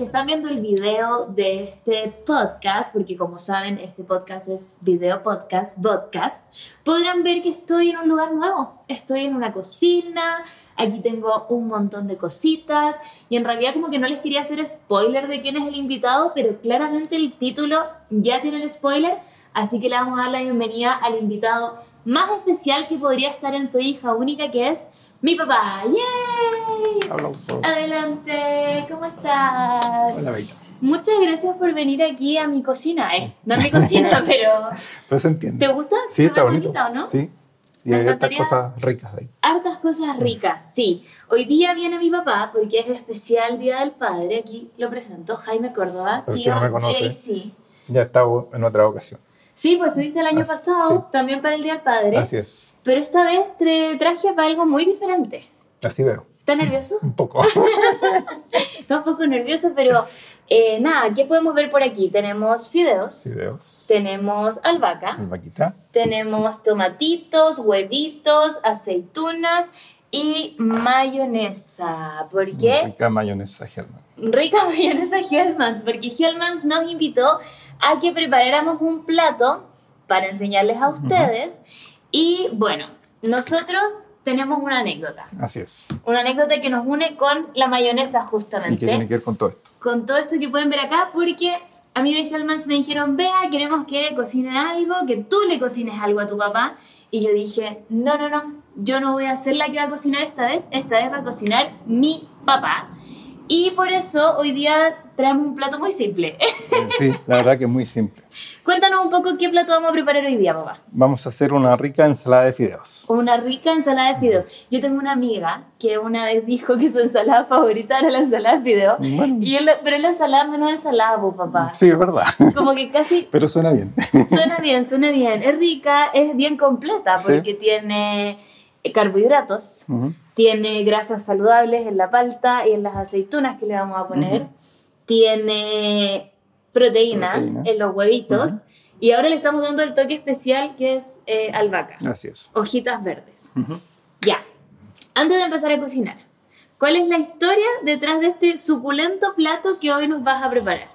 que están viendo el video de este podcast, porque como saben, este podcast es video podcast, podcast, podrán ver que estoy en un lugar nuevo. Estoy en una cocina, aquí tengo un montón de cositas y en realidad como que no les quería hacer spoiler de quién es el invitado, pero claramente el título ya tiene el spoiler, así que le vamos a dar la bienvenida al invitado más especial que podría estar en Soy hija única, que es mi papá. ¡Yay! Aplausos. Adelante, ¿cómo estás? Hola, Bella. Muchas gracias por venir aquí a mi cocina. Eh, no a mi cocina, pero se entiende. ¿te gusta? Sí, ¿Se está bonito. bonita o no? Sí. Y Me hay encantaría- cosas ricas ahí. Hartas cosas ricas, sí. Hoy día viene mi papá porque es especial Día del Padre. Aquí lo presento, Jaime Córdoba, tío no. JC. Ya estaba en otra ocasión. Sí, pues estuviste el año Así- pasado, también para el Día del Padre. Así es. Pero esta vez te traje para algo muy diferente. Así veo. ¿Estás nervioso? Un poco. Está un poco nervioso, pero eh, nada, ¿qué podemos ver por aquí? Tenemos fideos, Videos. tenemos albahaca, Vaquita. tenemos tomatitos, huevitos, aceitunas y mayonesa. ¿Por qué? Rica mayonesa Hellman. Rica mayonesa Hellmann's, porque Hellmann's nos invitó a que preparáramos un plato para enseñarles a ustedes. Y bueno, nosotros tenemos una anécdota. Así es. Una anécdota que nos une con la mayonesa ¿Y justamente qué tiene que ver con todo esto? con todo esto que pueden ver acá, porque a mí de Hellmann's me dijeron, vea, queremos que cocinen algo, que tú le cocines algo a tu papá. Y yo dije, no, no, no, yo no voy a ser la que va a cocinar esta vez, esta vez va a cocinar mi papá. Y por eso hoy día traemos un plato muy simple. Eh, Sí, la verdad que es muy simple. Cuéntanos un poco qué plato vamos a preparar hoy día, papá. Vamos a hacer una rica ensalada de fideos. Una rica ensalada de fideos. Yo tengo una amiga que una vez dijo que su ensalada favorita era la ensalada de fideos. Bueno. Y él, pero es la ensalada menos ensalada, papá. Sí, es verdad. Como que casi Pero suena bien. Suena bien, suena bien. Es rica, es bien completa Sí. porque tiene eh, carbohidratos, tiene grasas saludables en la palta y en las aceitunas que le vamos a poner, tiene proteína Proteínas. en los huevitos y ahora le estamos dando el toque especial que es eh, albahaca, Así es. hojitas verdes. Ujú. Ya, antes de empezar a cocinar, ¿cuál es la historia detrás de este suculento plato que hoy nos vas a preparar?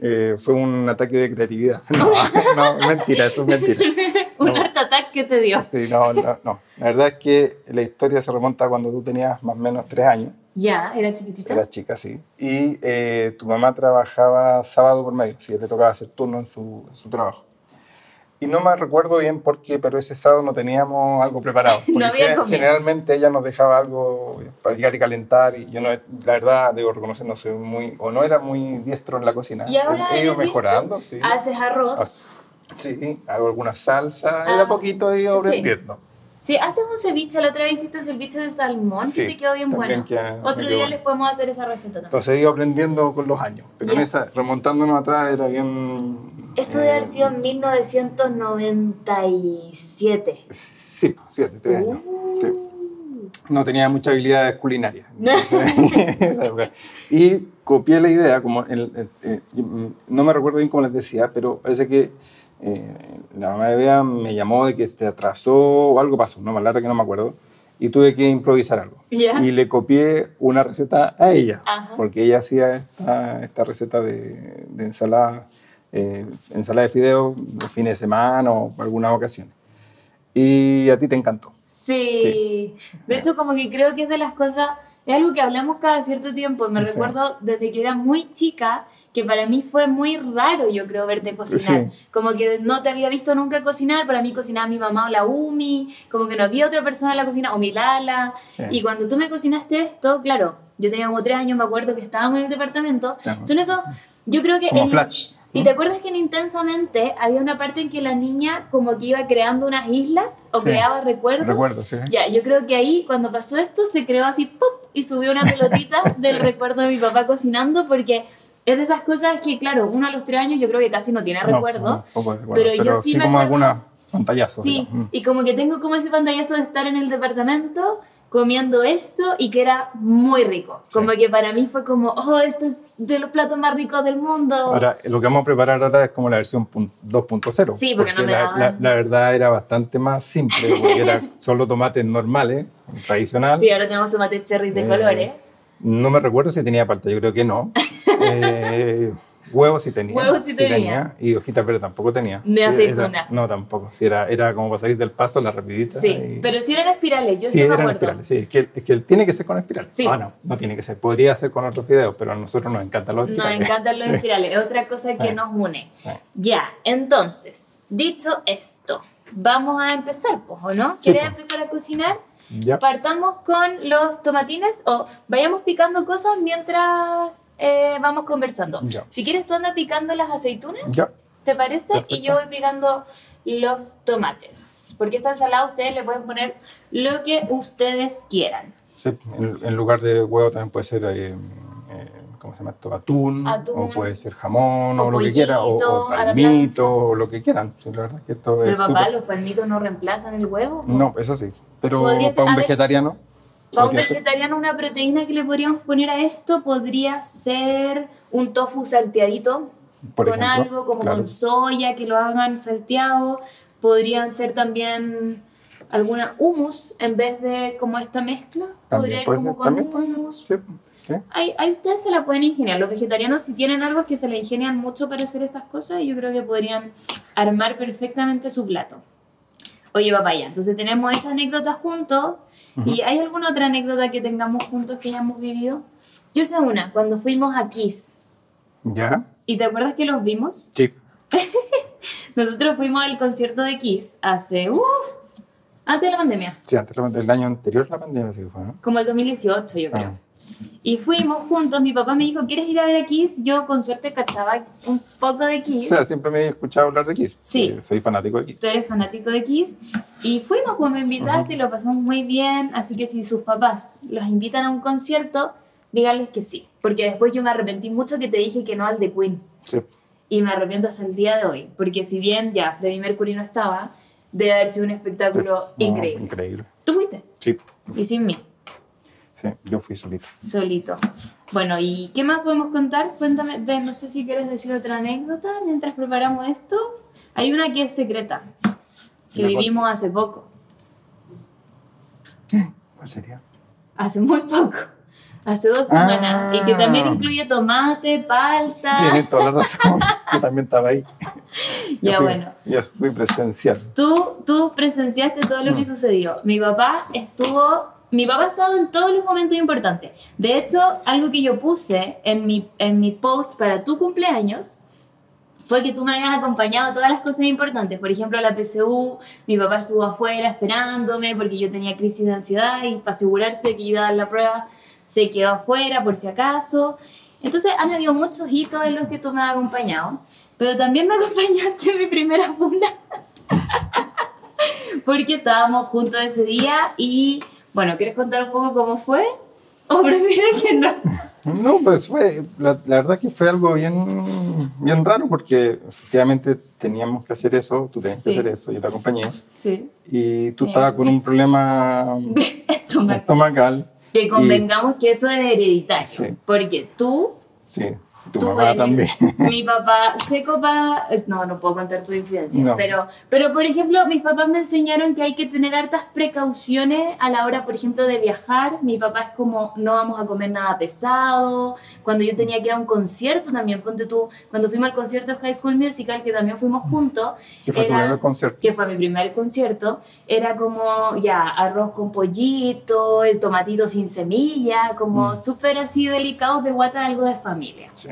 Eh, fue un ataque de creatividad. No, no, mentira, eso es mentira. Un No. art attack que te dio. Sí, no, no, no. La verdad es que la historia se remonta a cuando tú tenías más o menos tres años. Ya, era chiquitita. Eras chica, sí. Y eh, tu mamá trabajaba sábado por medio, sí, le tocaba hacer turno en su, en su trabajo. Y no me recuerdo bien por qué, pero ese sábado no teníamos algo preparado. No había generalmente ella nos dejaba algo para llegar y calentar. Y yo, no, la verdad, debo reconocer, no soy muy, o no era muy diestro en la cocina. Y ahora eres mejorando, sí. Haces arroz. Sí, hago alguna salsa. Ah, Era poquito he ido sí. Sí, haces un ceviche. La otra vez hiciste ceviche de salmón Sí, que te quedó bien bueno. queda- Otro día les podemos hacer esa receta también. Entonces he ido aprendiendo con los años. Pero en esa, remontándonos atrás, era bien. Eso debe haber eh, sido en 1997. Sí, siete, tres años. Uh. Sí. No tenía muchas habilidades culinarias. en esa época. y copié la idea, como el- el- eh, mm, no me recuerdo bien cómo les decía, pero parece que eh, la mamá de Bea me llamó de que se atrasó o algo pasó, no, más larga que no me acuerdo, y tuve que improvisar algo. Ya. Y le copié una receta a ella, Ajá. porque ella hacía esta, esta receta de, de ensalada, eh, ensalada de fideo de fines de semana o algunas ocasiones. Y a ti te encantó. Sí. Sí. De hecho, como que creo que es de las cosas, es algo que hablamos cada cierto tiempo. Me Sí. recuerdo desde que era muy chica, que para mí fue muy raro, yo creo, verte cocinar. Sí. Como que no te había visto nunca cocinar, para mí cocinaba mi mamá o la Umi, como que no había otra persona en la cocina, o mi Lala. Sí. Y cuando tú me cocinaste esto, claro, yo tenía como tres años, me acuerdo que estábamos en el departamento. Son esos, yo creo que... Como en- flash. ¿Y te acuerdas que en Intensamente había una parte en que la niña como que iba creando unas islas o Sí. creaba recuerdos? Recuerdo, sí. Ya, yo creo que ahí cuando pasó esto se creó así ¡pum! y subió una pelotita del recuerdo de mi papá cocinando porque es de esas cosas que claro, uno a los tres años yo creo que casi no tiene recuerdo. no, poco de recuerdo, pero yo sí me como acuerdo- alguna pantallazo. Sí, digamos. Mm. y como que tengo como ese pantallazo de estar en el departamento comiendo esto y que era muy rico. Sí. Como que para mí fue como, oh, esto es de los platos más ricos del mundo. Ahora, lo que vamos a preparar ahora es como la versión pun- 2.0. Sí, porque no me la, la, la verdad era bastante más simple, porque era solo tomates normales, tradicional. sí, ahora tenemos tomates cherry de Eh, colores. No me recuerdo si tenía palta, yo creo que no. Eh, huevos sí tenía. Huevos sí tenía. Y hojitas verdes tampoco tenía. Sí, aceituna. era- no, tampoco. Sí, era, era como para salir del paso, la rapidita. Sí, y- pero si eran espirales, yo sí, sí, me eran acuerdo. espirales. Sí, es que, es que tiene que ser con espirales. Sí. Ah, no, no tiene que ser. Podría ser con otros videos, pero a nosotros nos encantan los Nos espirales. encantan los espirales, es otra cosa que Sí. nos une. Sí. Ya, entonces, dicho esto, vamos a empezar, pues, ¿o no? Sí, ¿Quieres pues. empezar a cocinar? Ya. Partamos con los tomatines o vayamos picando cosas mientras eh, vamos conversando. Ya. Si quieres, tú anda picando las aceitunas, Ya. ¿te parece? Perfecto. Y yo voy picando los tomates. Porque esta ensalada ustedes le pueden poner lo que ustedes quieran. Sí, en, en lugar de huevo también puede ser, eh, eh, ¿cómo se llama esto? Atún, Atún. o puede ser jamón, O o, lo que quiera, o, o o lo que quieran. Sí, la verdad es que esto Pero es papá, los palmitos no reemplazan el huevo. No, eso sí. Pero ser- para un ver, vegetariano... Para un vegetariano, una proteína que le podríamos poner a esto podría ser un tofu salteadito por con ejemplo, algo como claro. con soya, que lo hagan salteado. Podrían ser también alguna hummus en vez de como esta mezcla. Podría También ir puede como ser. con hummus. Sí, sí. Ahí, ahí ustedes se la pueden ingeniar. Los vegetarianos, si tienen algo es que se le ingenian mucho para hacer estas cosas, yo creo que podrían armar perfectamente su plato. Oye, papaya, entonces tenemos esa anécdota juntos. ¿Y hay alguna otra anécdota que tengamos juntos que hayamos vivido? Yo sé una, cuando fuimos a Kiss. ¿Ya? ¿Y te acuerdas que los vimos? Sí. Nosotros fuimos al concierto de Kiss hace... Uh, antes de la pandemia. Sí, antes, la- el año anterior a la pandemia sí fue, ¿no? Como el 2018, yo creo. Ah. Y fuimos juntos, mi papá me dijo, ¿quieres ir a ver a Kiss? Yo con suerte cachaba un poco de O Kiss. sea, siempre me he escuchado hablar de Kiss. Sí. Eh, Soy fanático de Kiss. Tú eres fanático de Kiss. Y fuimos, pues me invitaste y lo pasamos muy bien. Así que si sus papás los invitan a un concierto, díganles que sí. Porque después yo me arrepentí mucho que te dije que no al de Queen. Sí. Y me arrepiento hasta el día de hoy. Porque si bien ya Freddie Mercury no estaba, debe haber sido un espectáculo Sí. No, increíble. increíble. ¿Tú fuiste? Sí. Y sin mí. Sí, yo fui solito. solito. Bueno, ¿y qué más podemos contar? Cuéntame, de, no sé si quieres decir otra anécdota mientras preparamos esto. Hay una que es secreta, que ¿La vivimos hace poco, ¿Cuál sería? hace muy poco, hace dos Ah. semanas, y que también incluye tomate, palta. Tienes toda la razón. yo también estaba ahí. Yo Ya fui- bueno. Yo fui presencial. Tú, tú presenciaste todo lo que Mm. sucedió. Mi papá estuvo, mi papá ha estado en todos los momentos importantes. De hecho, algo que yo puse en mi, en mi post para tu cumpleaños fue que tú me habías acompañado a todas las cosas importantes. Por ejemplo, la PSU, mi papá estuvo afuera esperándome porque yo tenía crisis de ansiedad y para asegurarse de que iba a dar la prueba, se quedó afuera por si acaso. Entonces, han habido muchos hitos en los que tú me has acompañado, pero también me acompañaste en mi primera funda porque estábamos juntos ese día y, bueno, ¿quieres contar un poco cómo fue? ¿O prefieres que no? No, pues fue, la, la verdad que fue algo bien, bien raro porque efectivamente teníamos que hacer eso, tú tenías Sí. que hacer eso, yo te acompañé, Sí. y tú estabas con un problema Esto me... estomacal, Que convengamos que eso es hereditario. Sí. Porque tú, sí, tu eres- también. mi papá se copa... No, no puedo contar tu influencia. No. Pero, pero, por ejemplo, mis papás me enseñaron que hay que tener hartas precauciones a la hora, por ejemplo, de viajar. Mi papá es como, no vamos a comer nada pesado. Cuando yo tenía que ir a un concierto también, ponte tú, cuando fuimos al concierto de High School Musical, que también fuimos juntos, que fue tu era- primer concierto. que fue mi primer concierto, era como ya arroz con pollito, el tomatito sin semilla, como Mm. súper así delicados de guata, algo de familia. Sí.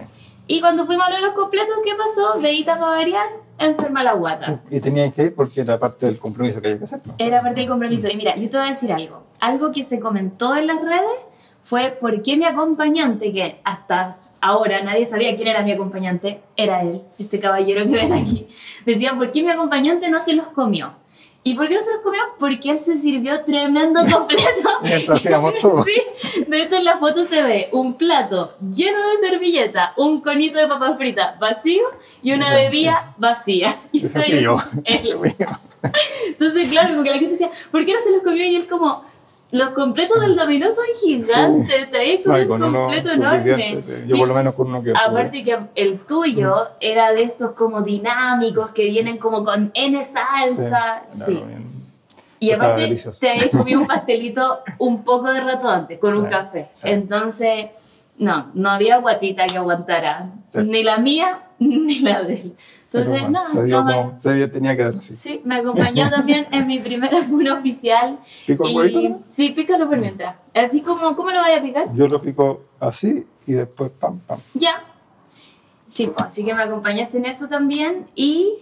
Y cuando fuimos a ver los completos, ¿qué pasó? Veíta para variar, enferma la guata. Y tenías que ir porque era parte del compromiso que había que hacer. ¿no? Era parte del compromiso. Y mira, yo te voy a decir algo. Algo que se comentó en las redes fue por qué mi acompañante, que hasta ahora nadie sabía quién era mi acompañante, era él, este caballero que ven aquí. Decía, ¿por qué mi acompañante no se los comió? ¿Y por qué no se los comió? Porque él se sirvió tremendo completo. Mientras hacíamos todo. Sí, de hecho en la foto se ve un plato lleno de servilleta, un conito de papas fritas vacío y una bebida vacía. Y es él. Entonces, claro, porque la gente decía, ¿por qué no se los comió? Y él como, los completos del dominó son gigantes, con No, y un con uno completo enorme. sí. Yo Sí, por lo menos con uno que Aparte que el tuyo Mm. era de estos como dinámicos que vienen como con N salsa. Sí. Y aparte te habías comido un pastelito un poco de rato antes con un Sí, café. sí. Entonces, No, no había guatita que aguantara. Sí. Ni la mía, ni la de él. Entonces, no, se, dio no me- como, se dio- tenía que dar así. Sí, me acompañó también en mi primera funa oficial. ¿Pico el Y- huevito? Sí, pícalo por mientras. Así como, ¿cómo lo voy a picar? Yo lo pico así y después pam, pam. Ya. Sí, pues, así que me acompañaste en eso también. Y.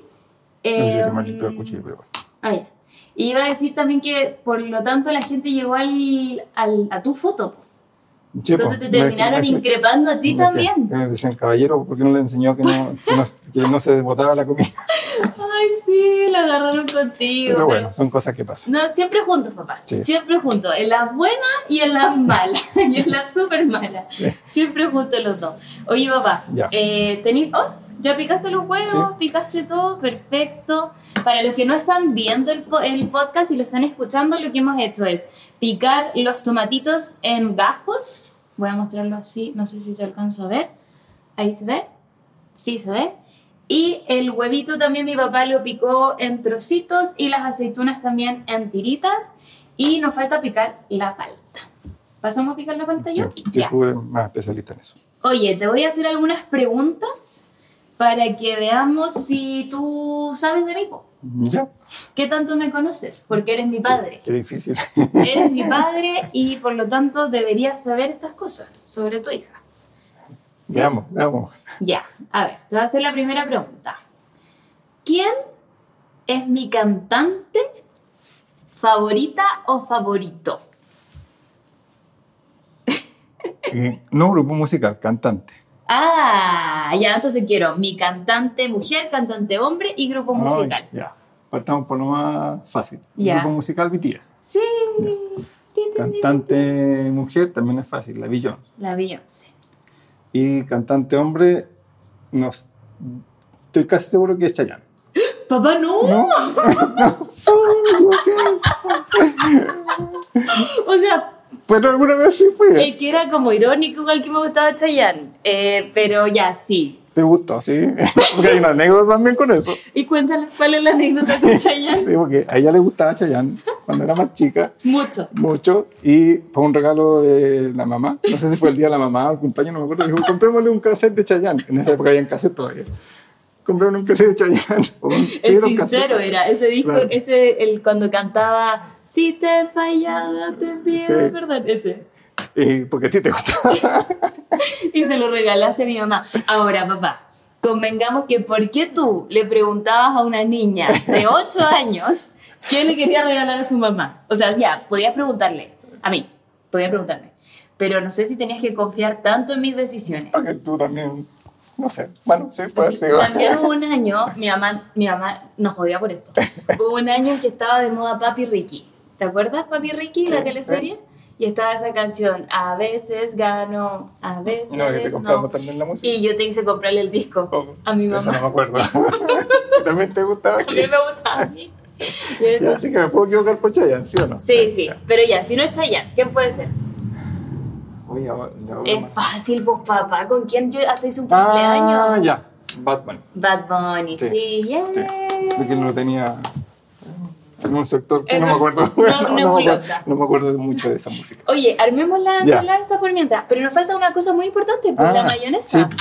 Eh, malito el cuchillo, pero bueno. ah, ya. Y iba a decir también que, por lo tanto, la gente llegó al, al- a tu foto. Sí, Entonces po, te terminaron me- increpando a ti también. Me decían, caballero, ¿por qué no le enseñó que no, que no, que no se botaba la comida? Ay, sí, la agarraron contigo. Pero bueno, son cosas que pasan. No, siempre juntos, papá. Sí. Siempre juntos. En las buenas y en las malas. y en las súper malas. Siempre juntos los dos. Oye, papá, Ya. eh, tení- oh, ya picaste los huevos, Sí. picaste todo, perfecto. Para los que no están viendo el, po- el podcast y lo están escuchando, lo que hemos hecho es picar los tomatitos en gajos. Voy a mostrarlo así, no sé si se alcanza a ver. Ahí se ve. Sí, se ve. Y el huevito también mi papá lo picó en trocitos y las aceitunas también en tiritas. Y nos falta picar la palta. ¿Pasamos a picar la palta yo? Ya. tú eres más especialista en eso. Oye, te voy a hacer algunas preguntas para que veamos si tú sabes de mí. Ya, ¿Qué tanto me conoces? Porque eres mi padre. qué difícil. Eres mi padre y por lo tanto deberías saber estas cosas sobre tu hija. Veamos, veamos. Ya, a ver, te voy a hacer la primera pregunta. ¿Quién es mi cantante favorita o favorito? Y no grupo musical, cantante. Ah, ya, entonces quiero mi cantante mujer, cantante hombre y grupo musical. Ya, partamos por lo más fácil. Ya. Grupo musical BTS. Sí. Cantante mujer también es fácil, la tin. La Beyoncé. Y cantante hombre, no, estoy casi seguro que es Chayanne. Papá, no. ¿No? O sea, Pero alguna vez sí fue. es que era como irónico igual que me gustaba Chayanne. Eh, pero ya, sí. Te gustó, sí. Porque hay una anécdota también con eso. Y cuéntale cuál es la anécdota con Chayanne. Sí, porque a ella le gustaba Chayanne cuando era más chica, Mucho. mucho, y fue un regalo de la mamá. No sé si fue el día de la mamá o el cumpleaños, no me acuerdo. Dijo, comprémosle un cassette de Chayanne. En esa época había un cassette todavía. Comprémosle un cassette de Chayanne. El sincero era ese disco, Claro. ese, el cuando cantaba Si te fallaba, te pido Sí. perdón, ese. Y porque a ti te gustaba. Y se lo regalaste a mi mamá. Ahora, papá, convengamos que ¿por qué tú le preguntabas a una niña de 8 años qué le quería regalar a su mamá? O sea, ya, podías preguntarle, a mí, podías preguntarme, pero no sé si tenías que confiar tanto en mis decisiones. Porque tú también, no sé. Bueno, sí, puede Sí, ser. También hubo un año, mi mamá, mi mamá nos jodía por esto. Hubo un año en que estaba de moda Papi Ricky. ¿Te acuerdas Papi Ricky, la Sí, teleserie? Y estaba esa canción, a veces gano, a veces No, que te no. también la música. Y yo te hice comprarle el disco Oh, a mi Eso no mamá. me acuerdo. también te gustaba. También me gustaba a mí. Así que me puedo equivocar por Chayanne, ¿sí o no? Sí, sí, pero ya, si no es Chayanne, ¿quién puede ser? Oye, ya Es más. fácil, pues papá, ¿con quién yo hacéis un Ah, cumpleaños? ya. Batman. Bad Bunny, Sí, sí, yeah. Sí. Porque no lo tenía en un sector que no me acuerdo. no- me acuerdo, nebulosa. no me acuerdo mucho de esa música. Oye, armemos la ensalada por mientras, pero nos falta una cosa muy importante, pues Ah, la mayonesa. sí.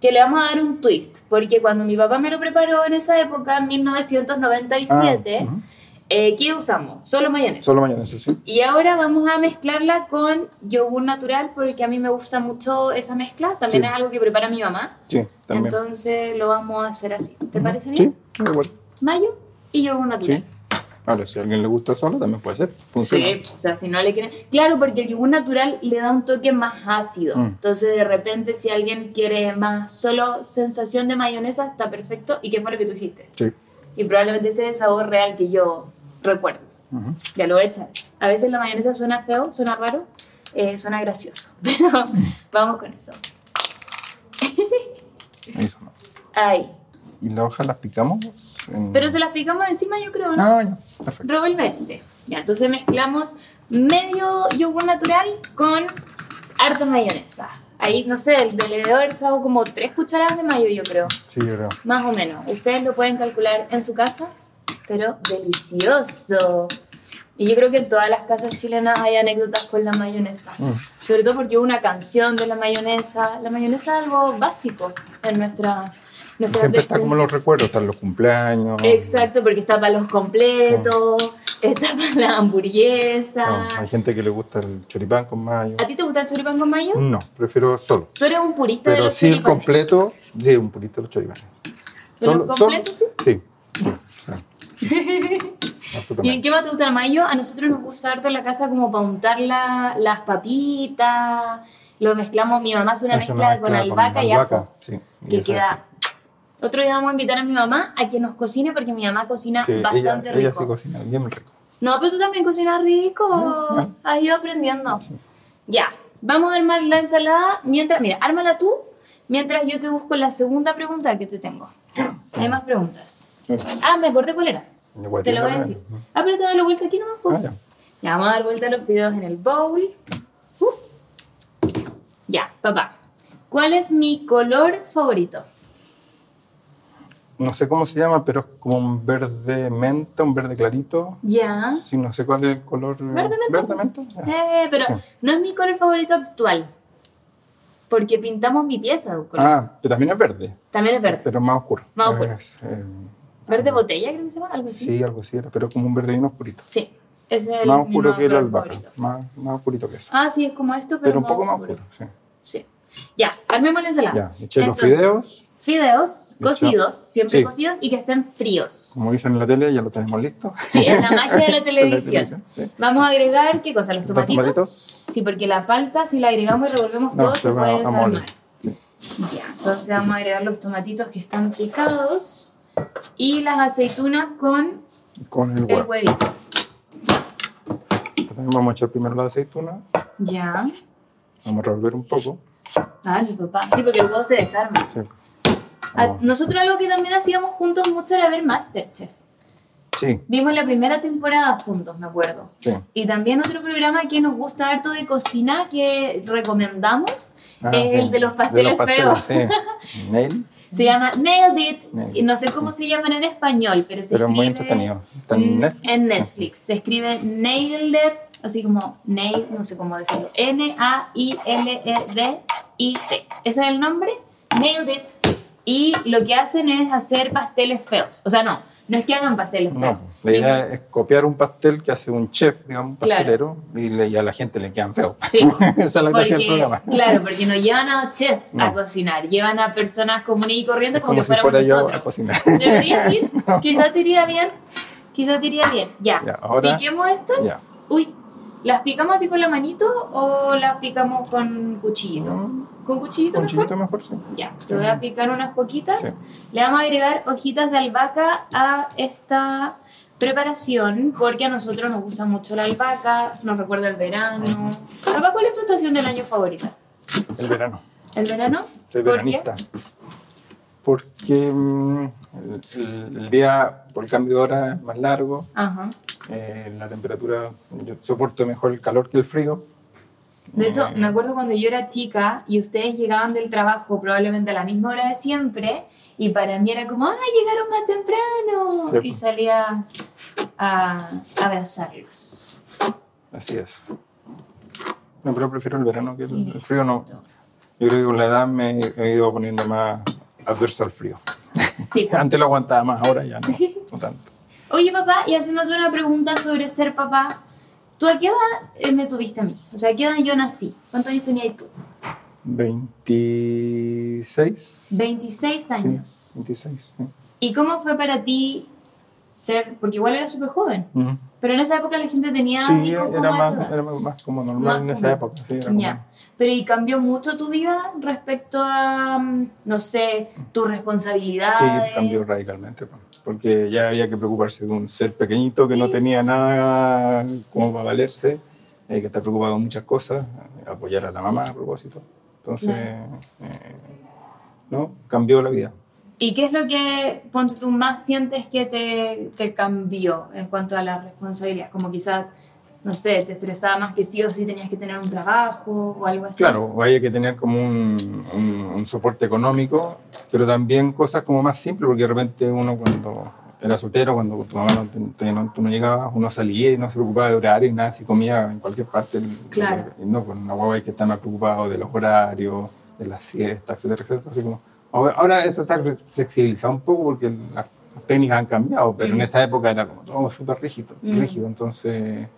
Que le vamos a dar un twist, porque cuando mi papá me lo preparó en esa época, en 1997, Ah, ujú. Eh, ¿qué usamos? Solo mayonesa. Solo mayonesa, sí. Y ahora vamos a mezclarla con yogur natural, porque a mí me gusta mucho esa mezcla. También Sí. es algo que prepara mi mamá. Sí, también. Entonces lo vamos a hacer así. ¿Te parece bien? Sí, acuerdo. Mayo y yogur natural. Sí. Ahora, si a alguien le gusta solo, también puede ser. Funciona. Sí, o sea, si no le quieren... Claro, porque el yogur natural le da un toque más ácido. Mm. Entonces, de repente, si alguien quiere más solo sensación de mayonesa, está perfecto. ¿Y qué fue lo que tú hiciste? Sí. Y probablemente ese es el sabor real que yo recuerdo. Ya lo echan. A veces la mayonesa suena feo, suena raro, eh, suena gracioso. Pero vamos con eso. Eso no. Ahí. ¿Y las hojas las picamos? En- Pero se las picamos encima, yo creo, ¿no? Ah, ya. Perfecto. Revuelve este. Ya, entonces mezclamos medio yogur natural con harta mayonesa. Ahí, no sé, el debe haber estado como tres cucharadas de mayo, yo creo. Sí, yo creo. Más o menos. Ustedes lo pueden calcular en su casa, pero delicioso. Y yo creo que en todas las casas chilenas hay anécdotas con la mayonesa. Mm. Sobre todo porque una canción de la mayonesa. La mayonesa es algo básico en nuestra... nuestra Siempre está como los recuerdos, están los cumpleaños. Exacto, porque está para los completos, está para la hamburguesa. No, hay gente que le gusta el choripán con mayo. ¿A ti te gusta el choripán con mayo? No, prefiero solo. Tú eres un purista de Pero los sí el choripanes. completo, sí, un purito de los choripanes. ¿De los completos, sí? Sí. sí, sí. ¿Y en qué más te gusta el mayo? A nosotros nos gusta harto la casa como para untar la- las papitas. Lo mezclamos, mi mamá hace una mezcla con albahaca y ajo. sí, Que queda... Otro día vamos a invitar a mi mamá a que nos cocine porque mi mamá cocina Sí, ella, bastante ella rico. sí cocina bien rico. No, pero tú también cocinas rico. Has ido aprendiendo. Sí. Ya, vamos a armar la ensalada mientras... Mira, ármala tú mientras yo te busco la segunda pregunta que te tengo. Hay más preguntas. Ah, me acordé cuál era. Te lo voy a decir. Ah, pero te doy la vuelta aquí nomás. pues. Ah, ya. Ya, vamos a dar vuelta a los fideos en el bowl. Uh. Ya, papá. ¿Cuál es mi color favorito? No sé cómo se llama, pero es como un verde menta, un verde clarito. Ya. Sí, no sé cuál es el color. ¿Verde menta? ¿Verde menta? Eh, pero Sí. no es mi color favorito actual. Porque pintamos mi pieza color. Ah, pero también es verde, También es verde. pero más oscuro. Más oscuro. Es, eh, Verde botella, creo que se llama, algo así. Sí, algo así era, pero como un verde bien oscurito. Sí, es el Más oscuro que el albahaca. Más, más oscurito que eso. Ah, sí, es como esto, pero, pero un poco más oscuro, sí. Sí. Ya, armemos la ensalada. Ya, eché los fideos, Fideos cocidos, siempre Sí. cocidos y que estén fríos. como dicen en la tele, ya lo tenemos listo. Sí, es la magia de la televisión. sí. Vamos a agregar, ¿qué cosa? ¿Los Los tomatitos? tomatitos. Sí, porque la palta, si la agregamos y revolvemos No, todo, se puede desarmar. Sí. Ya, entonces vamos a agregar los tomatitos que están picados y las aceitunas con Con el el huevo. huevito. También vamos a echar primero la aceituna. Ya. Vamos a revolver un poco. Ah, mi papá. Sí, porque el huevo se desarma. Sí. Ah. Nosotros algo que también hacíamos juntos mucho era ver Masterchef. Sí, Vimos la primera temporada juntos, me acuerdo. sí. Y también otro programa que nos gusta harto de cocina que recomendamos Ah, es sí. el de los pasteles, feos. Sí. Se llama Nailed It. Nailed Y no sé cómo se llaman en español, pero se pero es muy escribe entretenido. En Netflix. en Netflix. Se escribe Nailed It, así como Nail, no sé cómo decirlo. N-A-I-L-E-D-I-T. Ese es el nombre. Nailed It. Y lo que hacen es hacer pasteles feos. O sea, no, no es que hagan pasteles feos. No, la idea es copiar un pastel que hace un chef, digamos, un Claro. pastelero, y, le- y a la gente le quedan feos. Sí. Esa es la gracia del programa. claro, porque no llevan a chefs a No. cocinar, llevan a personas comunes y corrientes Es como, como que si fuéramos fuera yo a nosotros. cocinar. ¿Deberías ir? Quizás te iría bien. Quizás te iría bien. Ya. Ya, ahora- ¿Piquemos estas? Ya. Uy, ¿las picamos así con la manito o las picamos con cuchillito? Mm, ¿Con cuchillito Un mejor? chiquito mejor, sí. Ya, te voy a picar unas poquitas. Sí. Le vamos a agregar hojitas de albahaca a esta preparación porque a nosotros nos gusta mucho la albahaca, nos recuerda el verano. Papá, ¿cuál es tu estación del año favorita? El verano. ¿El verano? Soy ¿Por veranista. Porque mm, el, el- el día, por el cambio de hora, es más largo. Ajá. eh, la temperatura, yo soporto mejor el calor que el frío. De hecho, Eh, me acuerdo cuando yo era chica y ustedes llegaban del trabajo probablemente a la misma hora de siempre y para mí era como, ¡ah, llegaron más temprano! Sí, y pues. salía a abrazarlos. Así es. No, pero prefiero el verano que el, el frío. No. Yo creo que con la edad me he ido poniendo más adverso al frío. Sí. Antes lo aguantaba más, ahora ya no, no tanto. Oye, papá, y haciéndote una pregunta sobre ser papá, ¿tú a qué edad eh, me tuviste a mí? O sea, ¿a qué edad yo nací? ¿Cuántos años tenías tú? 26. 26 años. Sí, 26. sí. ¿Y cómo fue para ti ser, porque igual era súper joven, pero en esa época la gente tenía Sí, hijos como era esa más, era más como normal Más en esa común. época. Sí, era como-. Pero ¿y cambió mucho tu vida respecto a, mm, no sé, tus responsabilidades? Sí, cambió radicalmente, pues, porque ya había que preocuparse de un ser pequeñito que no tenía nada como para valerse, eh, que está preocupado en muchas cosas, apoyar a la mamá a propósito. Entonces, eh, ¿no? Cambió la vida. ¿Y qué es lo que, ponte tú, más sientes que te, te cambió en cuanto a la responsabilidad? Como quizás, no sé, te estresaba más que sí o sí tenías que tener un trabajo o algo así. Claro, había que tener como un, un- un soporte económico, pero también cosas como más simples, porque de repente uno cuando era soltero, cuando tu mamá no, te- no- tú no llegabas, uno salía y no se preocupaba de horario y nada, si comía en cualquier parte. Claro. no, con una guagua hay que estar más preocupado de los horarios, de las siestas, etcétera, etcétera. Así como, ahora, eso se ha fle- flexibilizado un poco porque las, técnicas han cambiado, pero en esa época era como todo súper rígido, Mm. rígido. Entonces,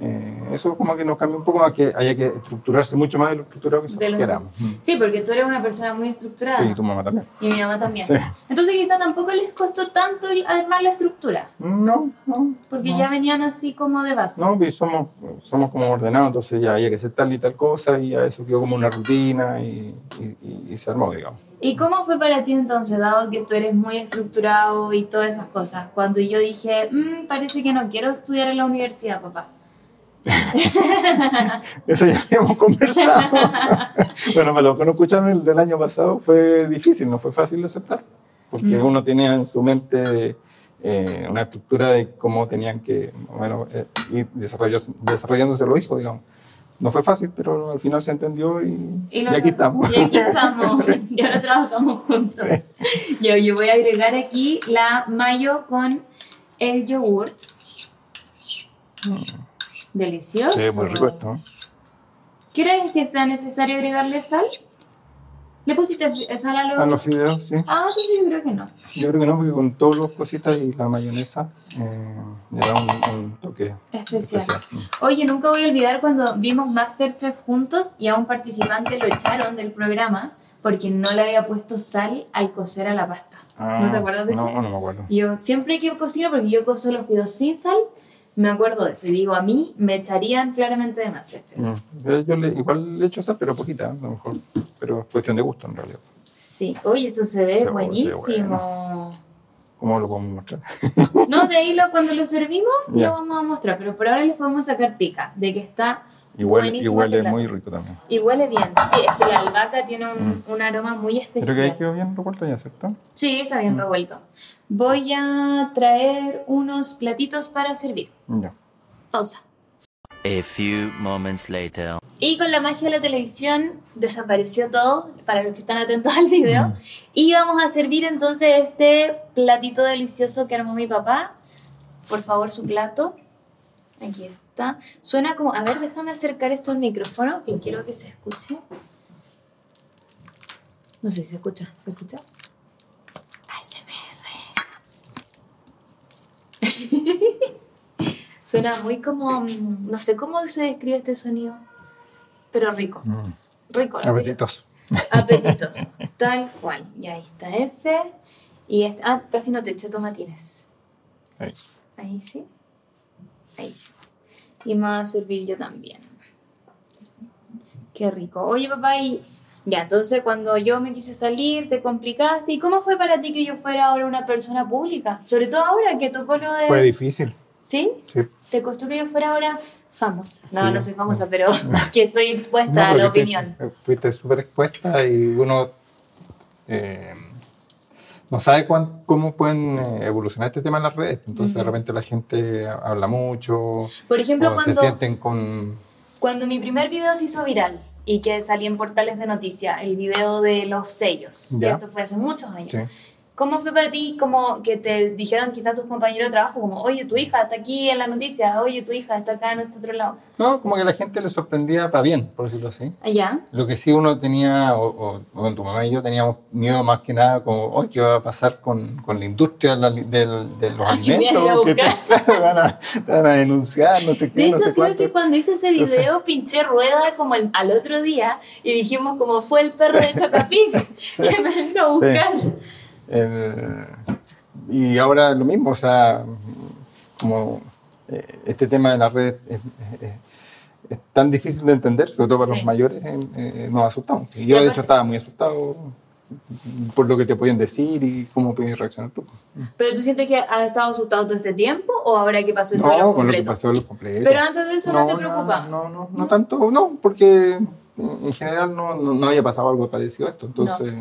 eh, eso como que nos cambió un poco más, que haya que estructurarse mucho más de lo estructurado que, De éramos. Sí, porque tú eres una persona muy estructurada. Sí, y tu mamá también. Y mi mamá también. Sí. Entonces quizá tampoco les costó tanto armar la estructura, No, no. porque no. ya venían así como de base. No, pues somos, somos como ordenados, entonces ya había que hacer tal y tal cosa y ya eso quedó como una rutina y, y- y- y se armó, digamos. ¿Y cómo fue para ti entonces, dado que tú eres muy estructurado y todas esas cosas? Cuando yo dije, "Mm, parece que no quiero estudiar en la universidad, papá. Eso ya habíamos conversado. bueno, para los que no escucharon el del año pasado fue difícil, no fue fácil de aceptar, porque Mm. uno tenía en su mente eh, una estructura de cómo tenían que bueno, eh, ir desarrollándose los hijos, digamos. No fue fácil, pero al final se entendió y, Y, aquí estamos. Y aquí estamos. y ahora trabajamos juntos. Yo, yo voy a agregar aquí la mayo con el yogurt. Delicioso. Sí, muy rico esto. ¿Crees que sea necesario agregarle sal? ¿Le pusiste sal a los.? A los fideos, sí. Ah, entonces yo creo que no. Yo creo que no, porque con todas las cositas y la mayonesa eh, le da un, un toque Especial. especial. Mm. Oye, nunca voy a olvidar cuando vimos Masterchef juntos y a un participante lo echaron del programa porque no le había puesto sal al cocer a la pasta. ¿No te acuerdas de no, eso? No, me acuerdo. Yo siempre que cocino, porque yo cozo los fideos sin sal, me acuerdo de eso. Y digo, a mí me echarían claramente de Masterchef. Mm. Yo, yo le, igual le echo sal, pero poquita, a lo mejor. Pero es cuestión de gusto, en realidad. Sí. Oye, esto se ve Se ve buenísimo. ¿Cómo lo podemos mostrar? No, de ahí lo, cuando lo servimos Ya. lo vamos a mostrar, pero por ahora les podemos sacar pica de que está Y huele, y huele muy rico también. y huele bien. Sí, es que la albahaca tiene un, Mm. un aroma muy especial. Creo que ahí quedó bien revuelto ya, ¿cierto? Sí, está bien Mm. revuelto. Voy a traer unos platitos para servir. Ya. Pausa. A few moments later. Y con la magia de la televisión desapareció todo, para los que están atentos al video. Mm. Y vamos a servir entonces este platito delicioso que armó mi papá. Por favor, su plato. Aquí está. Suena como... A ver, déjame acercar esto al micrófono, que quiero que se escuche. No sé si se escucha. ¿Se escucha? ASMR. Suena muy como... mm, No sé cómo se describe este sonido, pero rico. Mm. Rico, Apetitos. apetitoso. Tal cual. Y ahí está ese. Y este, ah, casi no te eché tomatines. Ahí. Ahí sí. Ahí sí. Y me va a servir yo también. Qué rico. Oye, papá, y ya, entonces cuando yo me quise salir, te complicaste. ¿Y cómo fue para ti que yo fuera ahora una persona pública? Sobre todo ahora que tocó lo de... Fue difícil. ¿Sí? Sí. ¿Te costó que yo fuera ahora famosa? No, Sí. no soy famosa, pero que estoy expuesta No, a la opinión. te- Fuiste súper expuesta y uno eh, no sabe cuán- cómo pueden eh, evolucionar este tema en las redes. Entonces, de Ujú. repente la gente habla mucho, Por ejemplo, o se cuando... sienten con. Cuando mi primer video se hizo viral y que salí en portales de noticias, el video de los sellos, que Ya. esto fue hace muchos años. Sí. ¿Cómo fue para ti como que te dijeron quizás tus compañeros de trabajo como, oye, tu hija está aquí en la noticia, oye, tu hija está acá en este otro lado? No, como que la gente le sorprendía para bien, por decirlo así. Allá. Lo que sí uno tenía, o, o- tu mamá y yo teníamos miedo más que nada, como, hoy ¿qué va a pasar con, con la industria de, del- de los Ah, alimentos? Que te, claro, van, a, te van a denunciar, no sé qué, De no hecho, sé creo cuánto. que cuando hice ese Entonces- video pinché rueda como el- al otro día y dijimos como fue el perro de Chocapic que me vino a buscar. El- y ahora lo mismo, o sea, como eh, este tema de las redes es, es- es tan difícil de entender, sobre todo para Sí. los mayores, eh, eh, nos asustamos. Y yo, de hecho, estaba muy asustado por lo que te podían decir y cómo podías reaccionar tú. ¿Pero tú sientes que has estado asustado todo este tiempo o ahora que pasó el No, duelo con lo que completo? pasó los completos. Pero antes de eso no, te preocupa. No, no, no, tanto, no, porque en general no, no, no había pasado algo parecido a esto, entonces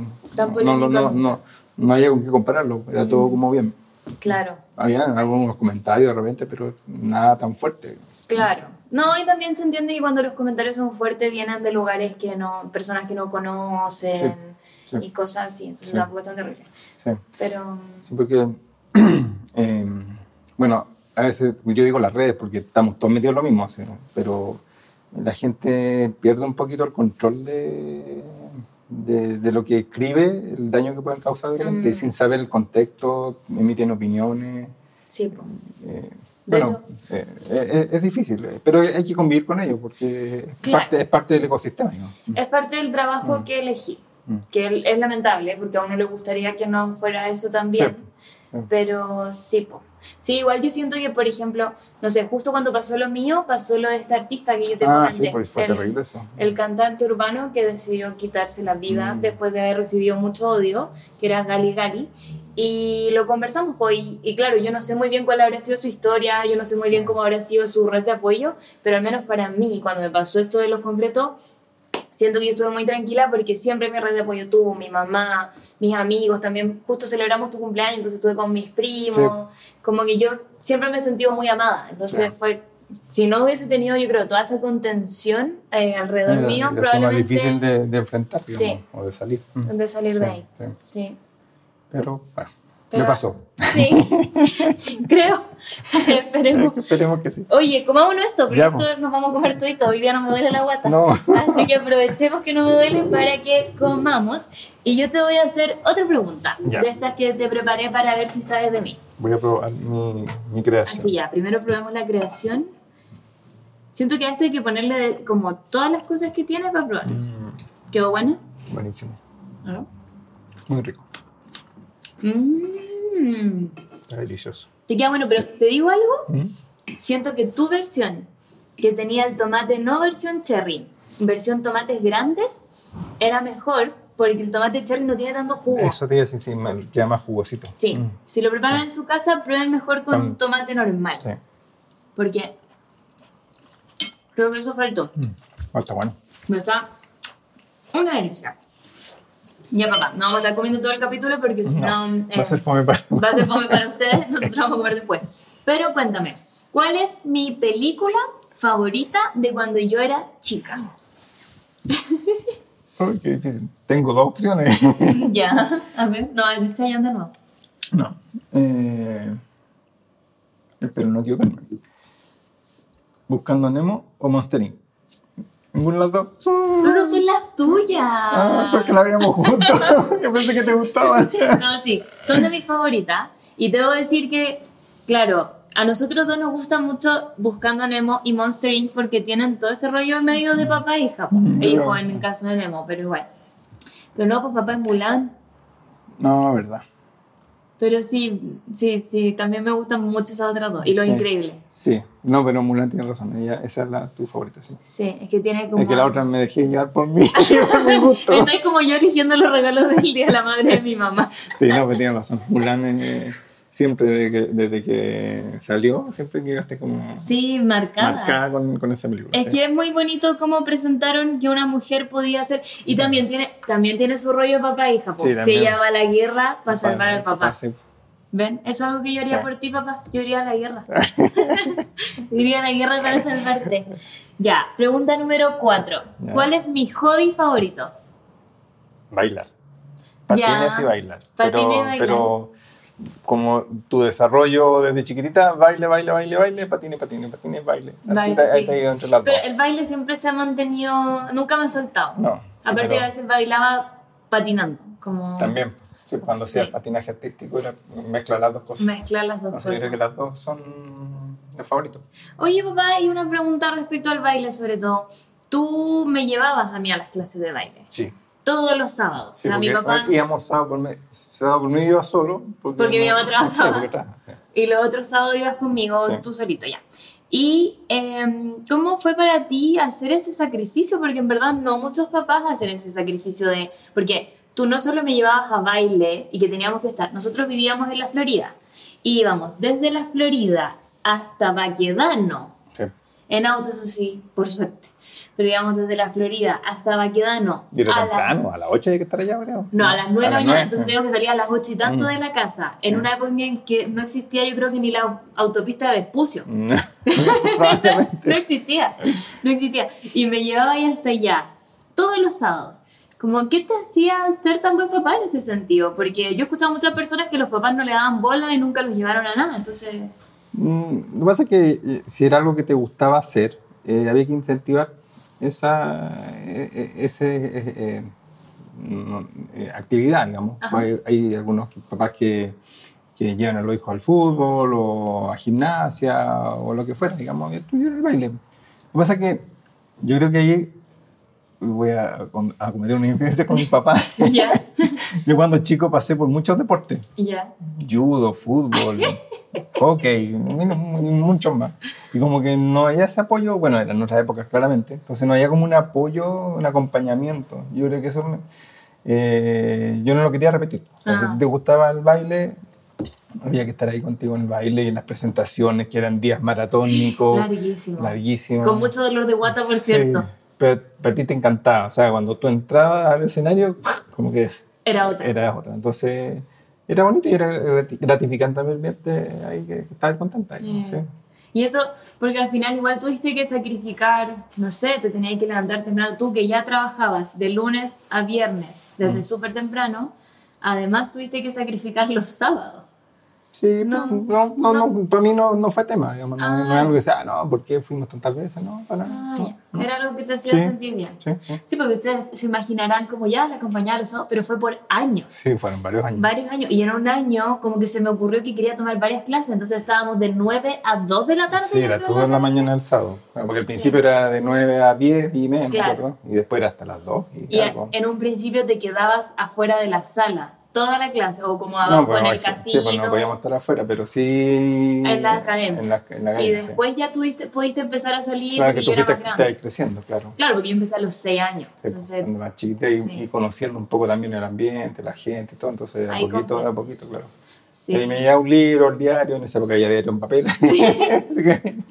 no, no, no. No, había con qué compararlo, era todo como bien. Claro. Había algunos comentarios de repente, pero nada tan fuerte. Claro. No, y también se entiende que cuando los comentarios son fuertes vienen de lugares que no, personas que no conocen Sí, sí. y cosas así, entonces Sí. tampoco es tan terrible. Sí, Pero sí, porque Eh, bueno, a veces yo digo las redes porque estamos todos metidos en lo mismo, pero la gente pierde un poquito el control de, de, de lo que escribe, el daño que pueden causar Mm. sin saber el contexto, emiten opiniones. Sí, eh, bueno, eso. eh, es, es difícil, eh, pero hay que convivir con ello porque es, Claro. parte, es parte del ecosistema. ¿no? Es parte del trabajo Mm. que elegí. Mm. Que es lamentable, porque a uno le gustaría que no fuera eso también. Sí. Pero sí, po. Sí, igual yo siento que, por ejemplo, no sé, justo cuando pasó lo mío, pasó lo de este artista que yo te Ah, comenté. sí, pues fue el, terrible eso. el cantante urbano que decidió quitarse la vida Mm. después de haber recibido mucho odio, que era Gali Gali. Y lo conversamos, pues, y, y claro, yo no sé muy bien cuál habrá sido su historia, yo no sé muy bien cómo habrá sido su red de apoyo, pero al menos para mí, cuando me pasó esto de los completos, siento que yo estuve muy tranquila porque siempre mi red de apoyo tuvo mi mamá, mis amigos, también justo celebramos tu cumpleaños, entonces estuve con mis primos, como que yo siempre me he sentido muy amada, entonces Claro. fue, si no hubiese tenido yo creo toda esa contención eh, alrededor mío, es probablemente difícil de, de enfrentar, digamos, Sí. o de salir. De salir de Sí, ahí. sí. Sí. Pero bueno, Pero- ya pasó. Sí, creo. Esperemos. Esperemos que sí. Oye, comámonos esto, porque Ya, esto nos vamos a comer todo Hoy día no me duele la guata. No. Así que aprovechemos que no me duele para que comamos. Y yo te voy a hacer otra pregunta. Ya. De estas que te preparé para ver si sabes de mí. Voy a probar mi, mi creación. Así ya, primero probemos la creación. Siento que a esto hay que ponerle de- como todas las cosas que tiene para probar. Mm, ¿Quedó buena? buenísimo. Ah. Muy rico. Mm. Está delicioso. Te queda bueno, pero te digo algo. Mm. Siento que tu versión, que tenía el tomate no versión cherry, versión tomates grandes, era mejor porque el tomate cherry no tiene tanto jugo. Eso te iba a decir, sí, queda más jugosito. Sí, Mm, si lo preparan Sí. en su casa, prueben mejor con un tomate normal. sí. Porque creo que eso faltó. Mm. Está bueno. Pero está una delicia. Ya, papá, no vamos a estar comiendo todo el capítulo porque si no, No, eh, va a ser fome para... va a ser fome para ustedes. Nosotros vamos a comer después. Pero cuéntame, ¿cuál es mi película favorita de cuando yo era chica? Uy, qué difícil. Tengo dos opciones. ya, a ver, no, es Chayanne de nuevo. no. Eh, pero no quiero verme. Buscando a Nemo o Monster Inc. Ninguna de las dos. Esas son las tuyas. Ah, porque la veíamos juntos. Yo pensé que te gustaban. No, sí, son de mis favoritas. Y debo decir que, claro, a nosotros dos nos gusta mucho Buscando a Nemo y Monster Inc. porque tienen todo este rollo medio de papá e hija. Mm, juegan sí. en casa de Nemo, pero igual. Pero no, pues papá es Mulan. No, verdad. Pero sí, sí, sí, también me gustan mucho esas otras dos. Y Los Sí. Increíbles. Sí. No, pero Mulan tiene razón. Ella, esa es la, tu favorita, sí. Sí, es que tiene como... Es que la otra me dejé llevar por mí, por mi gusto. Estoy como yo eligiendo los regalos del Día de la Madre de mi mamá. Sí, no, pero tiene razón. Mulan eh, siempre desde que, desde que salió, siempre quedaste como Sí, marcada. marcada con, con esa película. Es sí. que es muy bonito cómo presentaron que una mujer podía ser y también tiene también tiene su rollo papá e hija. Sí, también. ella va a la guerra para salvar al papá. sí. ¿Ven? Eso es algo que yo haría por ti, papá. Yo iría a la guerra. iría a la guerra para salvarte. Ya, pregunta número cuatro. Ya. ¿Cuál es mi hobby favorito? Bailar. Patines Ya. y bailar. Patines y bailar. pero como tu desarrollo desde chiquitita, baile, baile, baile, baile, patines, patines, patines, baile. Así Baile, ahí sí. te entre las Pero dos. el baile siempre se ha mantenido, nunca me he soltado. No, sí, Aparte pero a veces bailaba patinando, como También. Sí, cuando hacía Sí. patinaje artístico era mezclar las dos cosas. mezclar las dos Entonces, yo cosas. creo que las dos son los favoritos. Oye, papá, y una pregunta respecto al baile, sobre todo. Tú me llevabas a mí a las clases de baile, Sí. Todos los sábados. Sí, o sea, mi papá íbamos sábado por medio, sábado por medio iba solo. Porque, Porque mi no- mamá trabajaba. Porque trabaja. y los otros sábados ibas conmigo, Sí. tú solito, ya. Y em, ¿cómo fue para ti hacer ese sacrificio? Porque en verdad no muchos papás hacen ese sacrificio de... Porque tú no solo me llevabas a baile y que teníamos que estar, nosotros vivíamos en la Florida y íbamos desde la Florida hasta Baquedano. En auto, eso sí, por suerte. Pero íbamos desde la Florida hasta Baquedano. Y a la- temprano, a las 8 hay que estar allá, creo. No, a las 9 de la mañana, entonces teníamos que salir a las 8 y tanto Mm. de la casa, en Mm. una época en que no existía, yo creo que ni la autopista de Vespucio. Mm. No existía, no existía. Y me llevaba ahí hasta allá, todos los sábados. Como, ¿qué te hacía ser tan buen papá en ese sentido? Porque yo he escuchado a muchas personas que los papás no le daban bola y nunca los llevaron a nada, entonces... Mm, Lo que pasa es que eh, si era algo que te gustaba hacer, eh, había que incentivar esa eh, eh, ese, eh, no, actividad, digamos. Hay, hay algunos papás que, que llevan a los hijos al fútbol o a gimnasia o lo que fuera, digamos, y era el baile. Lo que pasa es que yo creo que ahí voy a, a cometer una infidencia con mi papá. Ya, Yo cuando chico pasé por muchos deportes ya. judo, fútbol, hockey, muchos más. Y como que no había ese apoyo, bueno, eran otras épocas claramente, entonces no había como un apoyo, un acompañamiento. Yo creo que eso me- eh, yo no lo quería repetir. O sea, Ah. si te gustaba el baile, había que estar ahí contigo en el baile y en las presentaciones, que eran días maratónicos, Larguísimo. larguísimos. Con mucho dolor de guata, por Sí, cierto. Pero, pero a ti te encantaba, o sea, cuando tú entrabas al escenario, como que es- Era otra. era otra. Entonces, era bonito y era grati- gratificante también verte ahí que, que estabas contenta. ahí, Sí. ¿sí? Y eso, porque al final igual tuviste que sacrificar, no sé, te tenías que levantar temprano, tú que ya trabajabas de lunes a viernes, desde Mm. súper temprano, además tuviste que sacrificar los sábados. Sí, No, no, no, no, no. para mí no, no fue tema, digamos, no, no Ah. es algo que sea, ah, no, ¿por qué fuimos tantas veces? No, para Ah, ya. Era algo que te hacía Sí. sentir bien. Sí, sí. Sí, porque ustedes se imaginarán como ya la acompañaba los pero fue por años. Sí, fueron varios años. Varios años. Y en un año, como que se me ocurrió que quería tomar varias clases. Entonces estábamos de 9 a 2 de la tarde. Sí, era en la mañana del sábado. Porque al principio era de 9 a 10 y media, me Claro. Y después era hasta las 2. Y, Y algo. en un principio te quedabas afuera de la sala, toda la clase, o como No, abajo pues, en el sí, casino. pues no podíamos estar afuera, pero sí. En la academia. En la, en la y academia, sí. después ya tuviste, pudiste empezar a salir Claro que tú fuiste más creciendo, claro. Claro, porque yo empecé a los 6 años. Sí, Entonces, cuando más chiquita y, sí. y conociendo un poco también el ambiente, la gente y todo, entonces a poquito, a poquito, claro. sí. Y me llevaba un libro, el diario, en esa época ya diario en papel. Sí.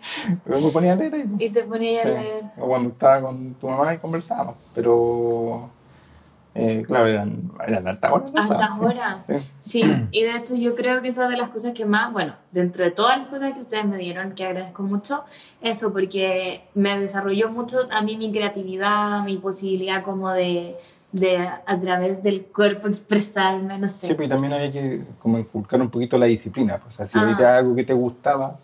Pero me ponía a leer ahí. Y te ponía Sí. a leer. O cuando estaba con tu mamá y conversábamos, pero eh, claro, eran, eran altas horas. Altas Sí, horas. Sí. Sí, y de hecho yo creo que esa es de las cosas que más, bueno, dentro de todas las cosas que ustedes me dieron, que agradezco mucho, eso, porque me desarrolló mucho a mí mi creatividad, mi posibilidad como de, de a través del cuerpo expresarme, no sé. Sí, pero también había que como inculcar un poquito la disciplina. pues, O sea, si Ah. había algo que te gustaba,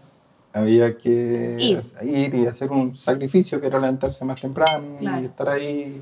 había que Ir. y hacer un sacrificio, que era levantarse más temprano Claro. y estar ahí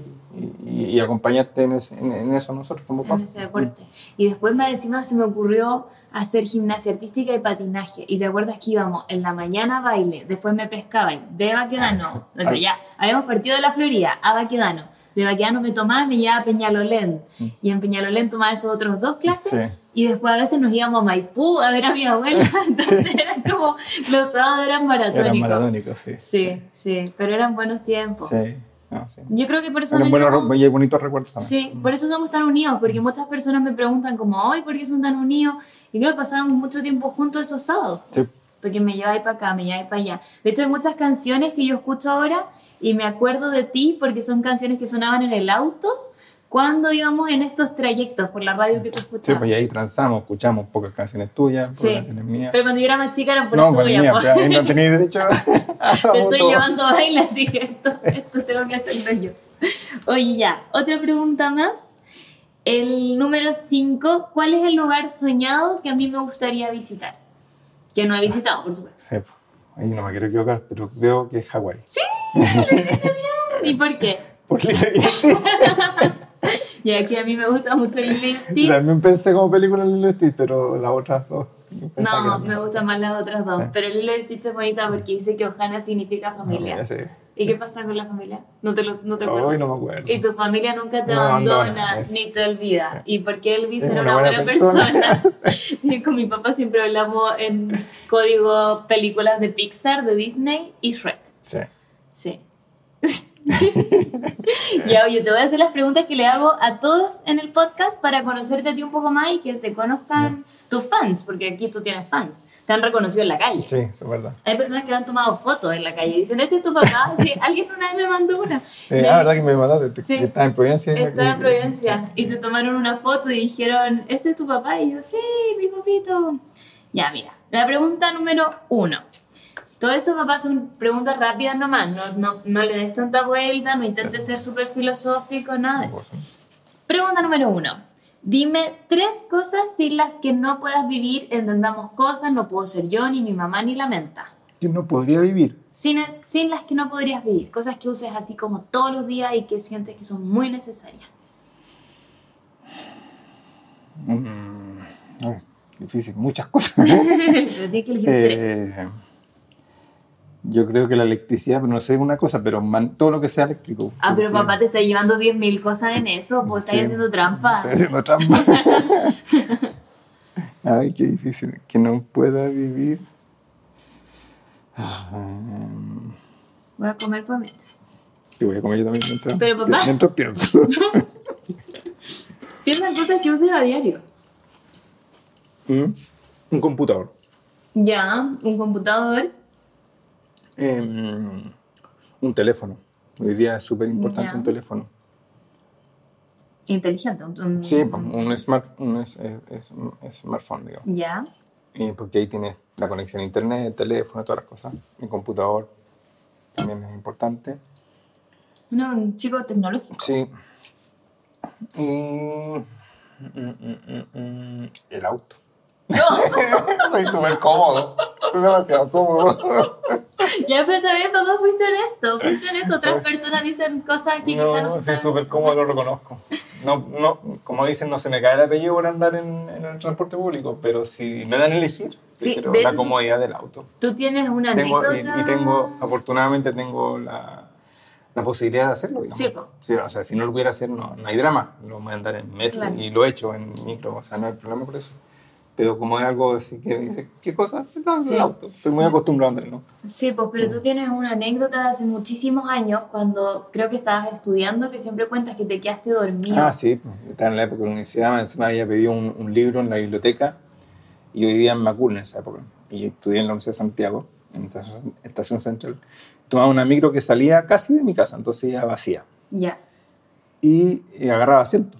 y, y- y acompañarte en, ese- en- en eso nosotros como en ese deporte. Y después más encima se me ocurrió hacer gimnasia artística y patinaje. Y te acuerdas que íbamos en la mañana a baile, después me pescaban de Baquedano. O sea, ya habíamos partido de la Florida a Baquedano. De Baquedano me tomaba y me llevaba a Peñalolén. Mm. Y en Peñalolén tomaba esos otros dos clases. Sí. Y después a veces nos íbamos a Maipú a ver a mi abuela. Entonces era como, los sábados eran maratónicos. Eran maratónicos, sí. Sí, sí, pero eran buenos tiempos. Sí. No, sí. Yo creo que por eso Eran nos buenos, hicimos- y bonitos recuerdos también. Sí, por eso somos tan unidos, porque muchas personas me preguntan como, ay, ¿por qué son tan unidos? Y creo que pasábamos mucho tiempo juntos esos sábados, Sí. porque me lleváis para acá, me lleváis para allá. De hecho, hay muchas canciones que yo escucho ahora y me acuerdo de ti porque son canciones que sonaban en el auto cuando íbamos en estos trayectos por la radio que tú Sí, escuchabas. pues y ahí transamos, escuchamos pocas canciones tuyas, pocas Sí. canciones mías. Pero cuando yo era más chica eran por no, pues tuyas, mía, pero ahí no tenéis derecho a Te estoy llevando a bailar, así que esto, esto tengo que hacerlo yo. Oye, ya, otra pregunta más. El número 5, ¿cuál es el lugar soñado que a mí me gustaría visitar? Que no he visitado, por supuesto. Sí, pues, ahí no me quiero equivocar, pero creo que es Hawái. ¿Y por qué? Por Lilo y Stitch. Y aquí a mí me gusta mucho Lilo y Stitch. También pensé como película Lilo y Stitch, pero las otras dos. No, me gustan más las otras dos. Sí. Pero el Lilo y Stitch es bonita porque dice que Ohana significa No, familia. ya sé. ¿Y qué pasa con la familia? No te, lo, no te acuerdas. Hoy no me acuerdo. Y tu familia nunca te No abandona ni te olvida. ¿Y por qué Elvis era una buena buena persona? persona. Con mi papá siempre hablamos en código películas de Pixar, de Disney y Shrek. Sí. Sí. ya, oye, te voy a hacer las preguntas que le hago a todos en el podcast para conocerte a ti un poco más y que te conozcan tus fans, porque aquí tú tienes fans. Te han reconocido en la calle. Sí, es verdad. Hay personas que han tomado fotos en la calle y dicen, este es tu papá. Sí, alguien una vez me mandó una. Eh, Me ah, ¿verdad que me mandaste? Te- Sí. que Estaba en Providencia. Estaba en Providencia y te tomaron una foto y dijeron, ¿este es tu papá? Y yo, sí, mi papito. Ya, mira, la pregunta número uno. Todo esto, papá, son preguntas rápidas nomás. No, no, no le des tanta vuelta, no intentes ser súper filosófico, nada de eso. Pregunta número uno. Dime tres cosas sin las que no puedas vivir. Entendamos cosas, no puedo ser yo, ni mi mamá, ni la menta. Yo no podría vivir. Sin, sin las que no podrías vivir. Cosas que uses así como todos los días y que sientes que son muy necesarias. Mm, ay, difícil, muchas cosas. Pero tienes que elegir tres. Yo creo que la electricidad, no sé una cosa, pero man- todo lo que sea eléctrico. Ah, pero papá te está llevando 10.000 cosas en eso, pues estás Sí. haciendo trampa. Estoy haciendo trampa. Ay, qué difícil. Que no pueda vivir. Ah, Voy a comer por mientras. que voy a comer yo también mientras, Pero, papá. mientras pienso. Piensa en cosas que uses a diario. ¿Mm? Un computador. Ya, un computador. Em, un teléfono. Hoy día es súper importante un teléfono. Inteligente. un- Sí, un, smart, un es- es- es- un smartphone, digamos. Ya. Y porque ahí tienes la conexión a internet, teléfono, todas las cosas. Mi computador también es importante. No, un chico tecnológico. Sí. Y... mm, mm, mm, mm, El auto. Soy súper cómodo. Soy demasiado cómodo. ya, pero también, papá, fuiste honesto. Fuiste honesto. Otras personas dicen cosas que quizás No, no soy son. súper cómodo, lo reconozco. No, no, como dicen, no se me cae el apellido por andar en, en el transporte público, pero si me dan a elegir, Sí, de la hecho, comodidad del auto. Tú tienes una Tengo, y, anécdota. y tengo, afortunadamente tengo la, la posibilidad de hacerlo. digamos. Sí. Sí, o sea, si no lo pudiera hacer, no, no hay drama. Lo voy a andar en metro Claro. y lo he hecho en micro, o sea, no hay problema por eso. Pero como es algo así que me dice, ¿qué cosa? No, Sí. el auto. Estoy muy acostumbrado a andar en auto. Sí, pues, pero tú tienes una anécdota de hace muchísimos años cuando creo que estabas estudiando que siempre cuentas que te quedaste dormido. Ah, sí, pues, estaba en la época de la universidad, encima había pedido un, un libro en la biblioteca y yo vivía en Macul en esa época. Y estudié en la Universidad de Santiago, en Estación, Estación Central. Tomaba una micro que salía casi de mi casa, entonces ya vacía. Ya. Y, y agarraba asiento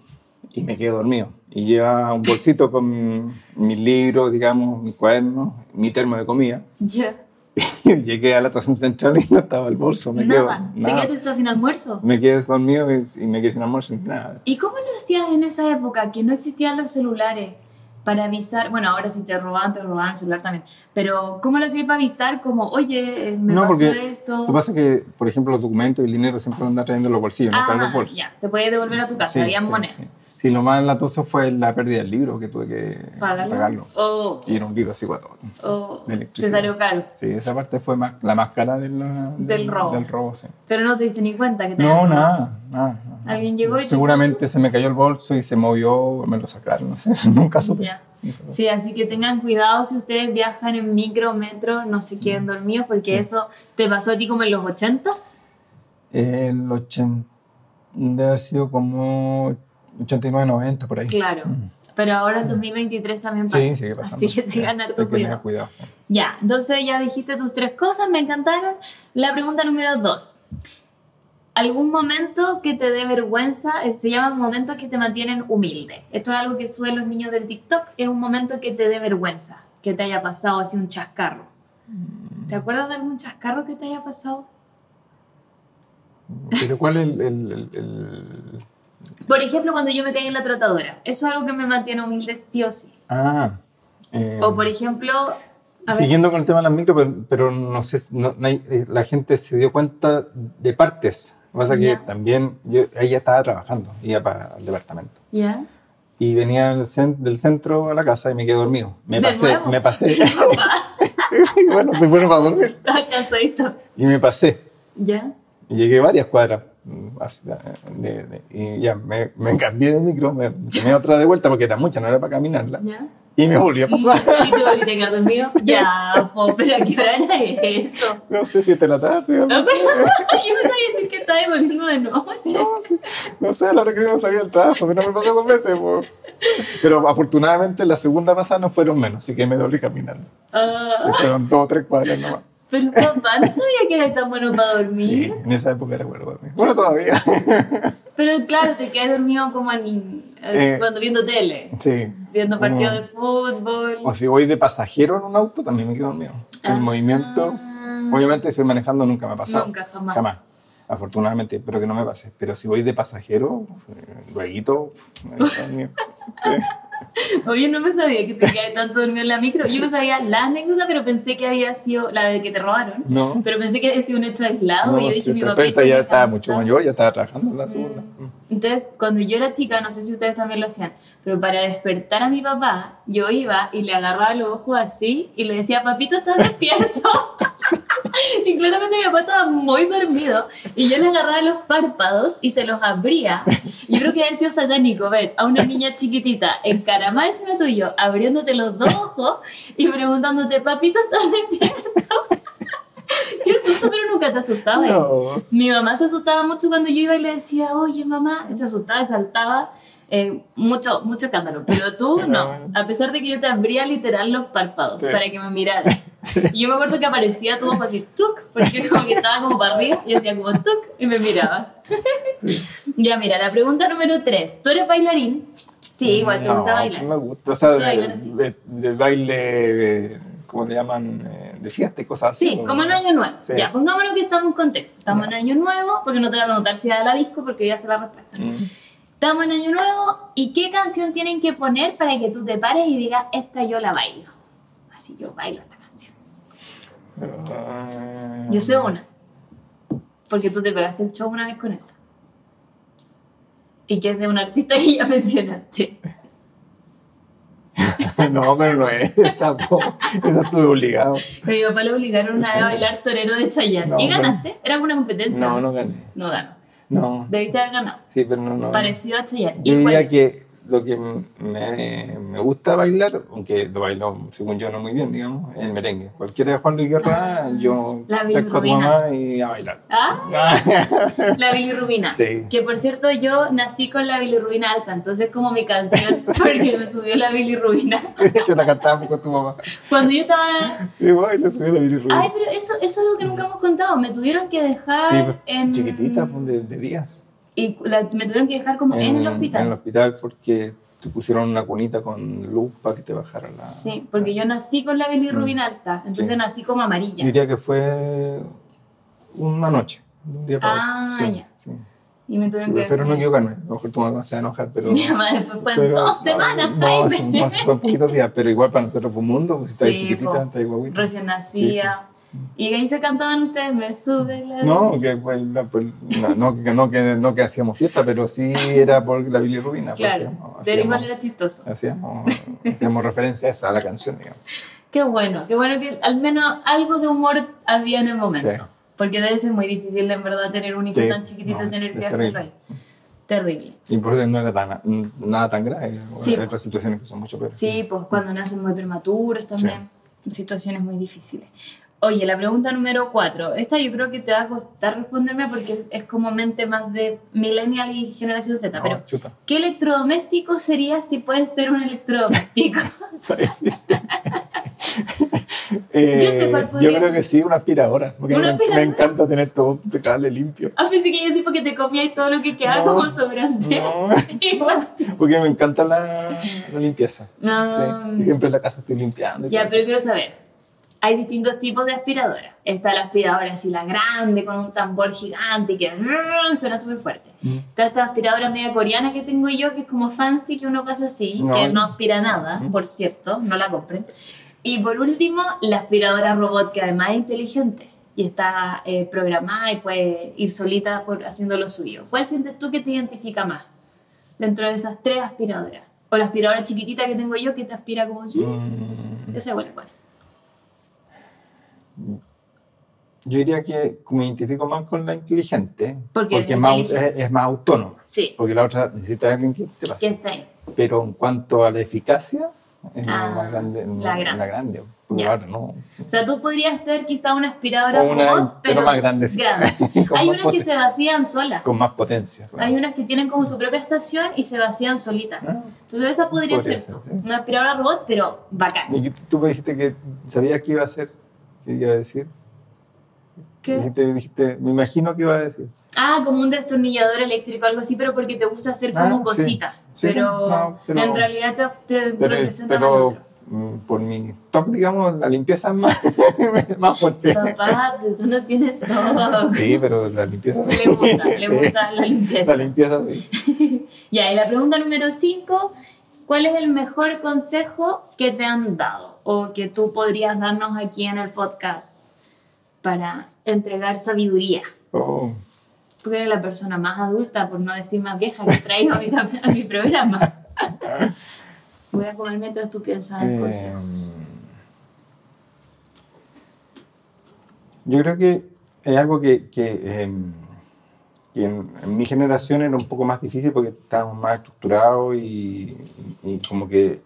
y me quedé dormido. Y llevaba un bolsito con mis libros, digamos, mis cuadernos, mi termo de comida. Ya. Y llegué a la estación central y no estaba el bolso, me quedo Nada. ¿Te nada. quedaste sin almuerzo? Me quedé dormido y, y me quedé sin almuerzo y nada. ¿Y cómo lo hacías en esa época que no existían los celulares para avisar? Bueno, ahora si te robaban, te robaban el celular también. Pero ¿cómo lo hacías para avisar como, oye, eh, me No, pasó porque esto? Lo que pasa es que, por ejemplo, los documentos y el dinero siempre andan trayendo en los bolsillos, no están en los ah, bolsos. ya. Te podías devolver a tu casa, Sí, había sí, moneda. sí. Sí, lo más latoso fue la pérdida del libro, que tuve que ¿Pagarlo? pagarlo. Oh, Y era un libro así, guato. oh, te salió caro. Sí, esa parte fue más, la más cara de la- Del robo. Del robo, sí. Pero no te diste ni cuenta que te No, nada, nada. nada. ¿Alguien llegó y te Seguramente se me cayó el bolso y se movió, me lo sacaron, no sé, nunca supe. Sí, así que tengan cuidado si ustedes viajan en micro, metro, no se queden dormidos porque Sí. eso te pasó a ti como en los ochentas. El 80, debe haber sido como 89, 90 por ahí. Claro. Mm. Pero ahora en 2023 también pasa. Sí, sigue pasando. Así que tengan harto cuidado. cuidado. Ya, entonces ya dijiste tus tres cosas, me encantaron. La pregunta número dos. ¿Algún momento que te dé vergüenza? Eh, Se llaman momentos que te mantienen humilde. Esto es algo que suelen los niños del TikTok. Es un momento que te dé vergüenza, que te haya pasado así un chascarro. ¿Te acuerdas de algún chascarro que te haya pasado? Pero ¿cuál es el, el- el- el- Por ejemplo, cuando yo me caí en la trotadora. Eso es algo que me mantiene humilde sí o sí. Ah. eh, O por ejemplo... a ver, siguiendo con el tema de las micro, pero, pero no sé, no- eh, la gente se dio cuenta de partes. Lo que pasa es que Ya. también yo, ella estaba trabajando, iba para el departamento. ¿Ya? Y venía del, cen- del centro a la casa y me quedé dormido. Me ¿De pasé, nuevo? me pasé. Bueno, soy bueno para dormir. Estaba cansadito. Y me pasé. ¿Ya? Y llegué varias cuadras. Mm, de- de- y ya me, me cambié de micro, me tomé otra de vuelta porque era mucha, no era para caminarla. ¿Ya? Y me volví a pasar. ¿Y te volviste a quedar dormido? Ya, po, pero ¿a qué hora era eso? No sé, siete de la tarde. No, así. pero yo pensaba decir que estaba volviendo de noche. No, sí. no sé, a la hora que yo no sabía el trabajo, pero no me pasó dos veces. po. Pero afortunadamente la segunda pasada no fueron menos, así que me doblé caminando. Ah, fueron dos o tres cuadras nomás. Pero papá, no sabía que era tan bueno para Sí, dormir. en esa época era bueno para mí. Bueno, todavía. Pero claro, te quedas dormido como en, Eh, cuando viendo tele, Sí. viendo partidos de fútbol. O si voy de pasajero en un auto, también me quedo dormido. El Ah. movimiento, obviamente si voy manejando nunca me ha pasado. Nunca, jamás. Jamás. Afortunadamente, espero que no me pase. Pero si voy de pasajero, eh, luego, Oye, no me sabía que te quedé tanto dormido en la micro. Yo no sabía la anécdota, pero pensé que había sido la de que te robaron. No. Pero pensé que había sido un hecho aislado. No, y yo dije, mi papá. ya estaba mucho mayor, ya estaba trabajando en la segunda. Entonces, cuando yo era chica, no sé si ustedes también lo hacían, pero para despertar a mi papá, yo iba y le agarraba los ojos así y le decía, papito, ¿estás despierto? y claramente mi papá estaba muy dormido y yo le agarraba los párpados y se los abría. Yo creo que debe sido satánico ver a una niña chiquitita encaramada encima tuyo, abriéndote los dos ojos y preguntándote, papito, ¿estás despierto? Qué susto, pero nunca te asustaba. No. Mi mamá se asustaba mucho cuando yo iba y le decía, oye mamá, se asustaba saltaba. Eh, mucho, mucho escándalo, pero tú no, a pesar de que yo te abría literal los párpados Sí. para que me miraras. Y yo me acuerdo que aparecía tu ojo así, tuk, porque como que estaba como para arriba y hacía como tuk y me miraba. ya, mira, la pregunta número tres. ¿Tú eres bailarín? Sí, igual te No, gusta bailar. Me gusta, o sea, de- así. de- del baile, eh, ¿cómo le llaman? Eh, De fiesta y cosas así. Sí, como en Año Nuevo. Sí. Ya, pongámonos que estamos en contexto. Estamos Ya. en Año Nuevo, porque no te voy a preguntar si da la disco, porque ya se la respuesta. Mm. Estamos en Año Nuevo y qué canción tienen que poner para que tú te pares y digas, esta yo la bailo. Así yo bailo esta canción. Eh, Yo sé una. Porque tú te pegaste el show una vez con esa. Y que es de un artista que ya mencionaste. No, pero no es esa, po. esa estuve obligado. Pero mi papá lo obligaron a bailar torero de Chayanne. No, ¿Y pero- ganaste? Era una competencia. No, no gané. No ganó. No, Debiste haber ganado. sí, pero no. no. Parecido a Chayanne. Yo ¿Y diría que lo que me, me gusta bailar, aunque lo bailo, según yo, no muy bien, digamos, es el merengue. Cualquiera de Juan Luis Guerra, yo La pesco a tu mamá y a bailar. Ah, la bilirrubina. Sí. Que por cierto, yo nací con la bilirrubina alta, entonces como mi canción, porque me subió la bilirrubina. De hecho, la cantaba con tu mamá. Cuando yo estaba. Y bueno, le subió la bilirrubina. Ay, pero eso, eso es algo que nunca hemos contado. Me tuvieron que dejar Sí, pues, en. chiquitita, pues, de, de días. Y la- me tuvieron que dejar como en, el hospital. En el hospital porque te pusieron una cunita con luz para que te bajara la... Sí, porque yo nací con la bilirrubina alta, entonces Sí. nací como amarilla. Diría que fue una noche, un día para Ah, otro. Sí, ya. sí. Y me tuvieron que Espero no equivocarme, a lo mejor tu mamá se va a enojar, pero... Mi mamá después fue en dos semanas, Jaime. no, fue en poquitos días, pero igual para nosotros fue un mundo, pues si estás Sí, chiquitita, estás guaguita. Recién nacía. Y ahí se cantaban ustedes, me sube la. No, que fue la- pues, no, no, que, no, que, no que hacíamos fiesta, pero sí era por la bilirrubina. pues, Claro, hacíamos- pero igual era chistoso. hacíamos, hacíamos referencia a esa, a la canción, digamos. Qué bueno, qué bueno que al menos algo de humor había en el momento. Sí. Porque debe ser muy difícil, en verdad, tener un hijo Sí, tan chiquitito y tener que hacerlo. Terrible. Y por eso no era tan, nada tan grave. Sí. Hay otras situaciones que son mucho peores. Sí, pues cuando nacen muy prematuros también. Situaciones muy difíciles. Oye, la pregunta número cuatro. Esta yo creo que te va a costar responderme porque es, es como mente más de millennial y generación Z. No, pero, chuta. ¿qué electrodoméstico sería si puedes ser un electrodoméstico? Eh, Yo sé cuál yo podría creo ser. que sí, una aspiradora. Porque ¿Una me, aspiradora? me encanta tener todo impecable, limpio. Ah, pensé que yo decía porque te comías todo lo que quedaba No, como sobrante. no. Sí. Porque me encanta la, la limpieza. Ah. Sí. Siempre en la casa estoy limpiando. Ya, pero quiero saber. Hay distintos tipos de aspiradoras. Está la aspiradora así, la grande, con un tambor gigante que suena súper fuerte. Mm. Está esta aspiradora media coreana que tengo yo, que es como fancy, que uno pasa así, No. que no aspira nada, Mm. por cierto, no la compren. Y por último, la aspiradora robot, que además es inteligente y está eh, programada y puede ir solita por, haciendo lo suyo. ¿Cuál sientes tú que te identifica más dentro de esas tres aspiradoras? O la aspiradora chiquitita que tengo yo que te aspira como. Mm. Esa igual, ¿cuál es? Yo diría que me identifico más con la inteligente. Porque porque es más, es, es más autónoma. Sí, Porque la otra necesita alguien que te. Pero en cuanto a la eficacia, es Ah, la más grande. la grande. La grande. Ya. ahora no. O sea, tú podrías ser quizá una aspiradora una, robot, pero, pero, más grande. sí. Con Hay unas que se vacían solas. Con más potencia. claro. Hay unas que tienen como su propia estación y se vacían solitas. Ah. Entonces esa podría, Podría ser, ser, tú. sí. Una aspiradora robot, pero bacán. Y tú me dijiste que sabías que iba a ser. ¿Qué iba a decir? ¿Qué? Dijiste, dijiste, me imagino que iba a decir. Ah, como un destornillador eléctrico, algo así, pero porque te gusta hacer como Ah, sí. cositas. Sí, pero, no, pero- en realidad te, te Pero, pero mm, por mi toque, digamos, la limpieza es más, más fuerte. Papá, tú no tienes todo. Sí, pero la limpieza sí. Le gusta, le Sí. gusta la limpieza. La limpieza sí. Ya, y la pregunta número 5, ¿cuál es el mejor consejo que te han dado o que tú podrías darnos aquí en el podcast para entregar sabiduría? Oh, Tú eres la persona más adulta, por no decir más vieja, que traigo a mi, cam- a mi programa. Voy a comer mientras tú piensas en eh, consejos. yo creo que es algo que, que, em, que en, en mi generación era un poco más difícil porque estábamos más estructurados y, y como que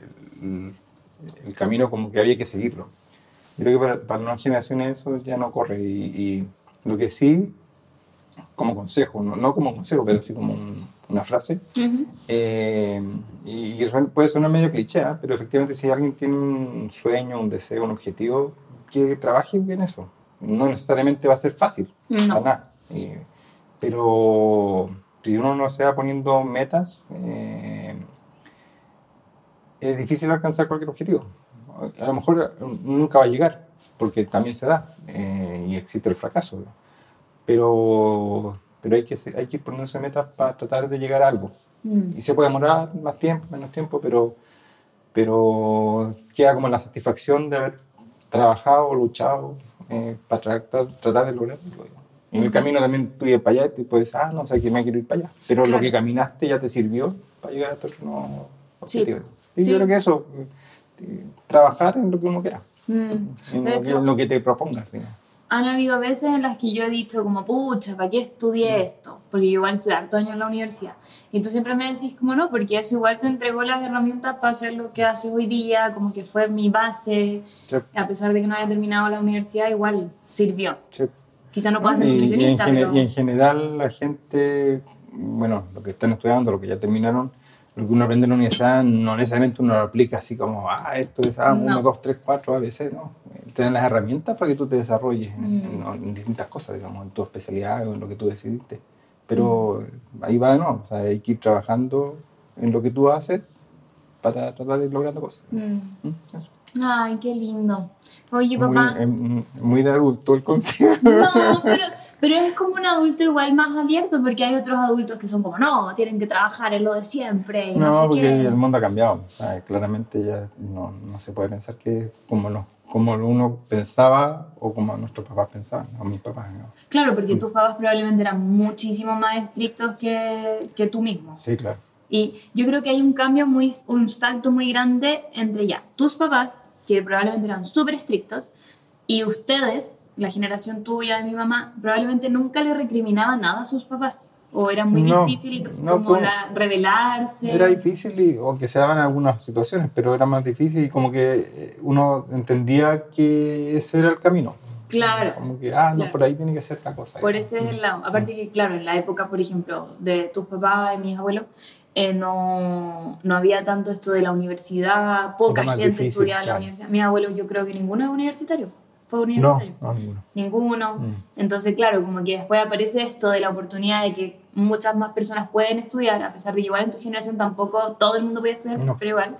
el, camino como que había que seguirlo. Yo creo que para, para nuevas generaciones eso ya no corre y, y lo que sí, como consejo, no, no como consejo, pero sí como un- una frase, Ujú. eh, y, y puede sonar medio cliché, ¿eh? pero efectivamente si alguien tiene un sueño, un deseo, un objetivo, que trabaje bien eso. No necesariamente va a ser fácil, No. para nada. Eh, pero si uno no se va poniendo metas, eh, es difícil alcanzar cualquier objetivo. A lo mejor nunca va a llegar, porque también se da, eh, y existe el fracaso. ¿no? Pero, pero hay, que, hay que ir poniéndose metas para tratar de llegar a algo. Mm. Y se puede demorar más tiempo, menos tiempo, pero, pero queda como la satisfacción de haber trabajado, luchado eh, para tratar, tratar de lograrlo. En el camino también tú ibas para allá y tú puedes, ah, no sé que me quiero ir para allá. Pero Claro. lo que caminaste ya te sirvió para llegar a tu no, Sí. Y Sí. yo creo que eso, trabajar en lo que uno quiera, Mm. en, lo, que, hecho, en lo que te propongas. ¿sí? Han habido veces en las que yo he dicho como, pucha, ¿para qué estudié esto? Porque yo igual estudié harto años en la universidad. Y tú siempre me decís como, no, porque eso igual te entregó las herramientas para hacer lo que haces hoy día, como que fue mi base. Sí, A pesar de que no haya terminado la universidad, igual sirvió. sí. Quizá no puedo ser y, y en nutricionista, pero... y en general la gente, bueno, lo que están estudiando, lo que ya terminaron, lo que uno aprende en la universidad no necesariamente uno lo aplica así como, ah, esto es ah, No. 1, 2, 3, 4, ABC, no. Eh, Te dan las herramientas para que tú te desarrolles en, Mm. en- en distintas cosas, digamos, en tu especialidad o en lo que tú decidiste. Pero ahí va de nuevo, o sea, hay que ir trabajando en lo que tú haces para tratar de ir logrando cosas. Mm. ¿Mm? Eso. Ay, qué lindo. Oye, Muy, papá... em, muy de adulto el consejo. No, pero, pero es como un adulto igual más abierto, porque hay otros adultos que son como, no, tienen que trabajar en lo de siempre y no, No, sé porque qué. el mundo ha cambiado. O sea, claramente ya no, no se puede pensar que como, lo, como uno pensaba o como nuestros papás pensaban, o mis papás. ¿no? Claro, porque tus papás probablemente eran muchísimo más estrictos que, que tú mismo. Sí, claro. Y yo creo que hay un cambio muy, un salto muy grande entre ya tus papás, que probablemente eran súper estrictos, y ustedes, la generación tuya de mi mamá, probablemente nunca le recriminaban nada a sus papás. O era muy No, difícil no, como la, rebelarse. Era difícil, y, o que se daban algunas situaciones, pero era más difícil y como que eh, uno entendía que ese era el camino. Claro. Como que, ah, no, Claro. por ahí tiene que ser la cosa. Por ese es el lado. Aparte que, claro, en la época, por ejemplo, de tus papás y mis abuelos, eh, no, no había tanto esto de la universidad, poca gente difícil, estudiaba en la universidad. Mis abuelos, yo creo que ninguno es universitario. Fue No, universitario. no, ninguno. Ninguno. Mm. Entonces, claro, como que después aparece esto de la oportunidad de que muchas más personas pueden estudiar, a pesar de que igual en tu generación tampoco todo el mundo podía estudiar, No. pero igual.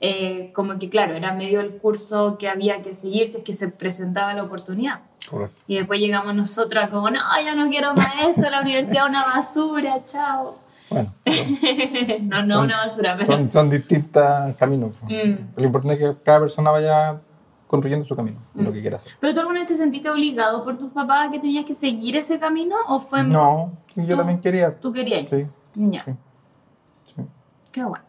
eh, como que, claro, era medio el curso que había que seguir si es que se presentaba la oportunidad. Correcto. Y después llegamos nosotras como, no, ya no quiero más esto, la universidad es una basura, chao. Bueno, no, no Son- una basura, pero... son, son distintos caminos. Mm. Lo importante es que cada persona vaya construyendo su camino, lo Mm. que quiera hacer. ¿Pero tú alguna vez te sentiste obligado por tus papás a que tenías que seguir ese camino o fue... No, yo también quería. ¿Tú querías? Sí, Ya, sí. sí. qué bueno.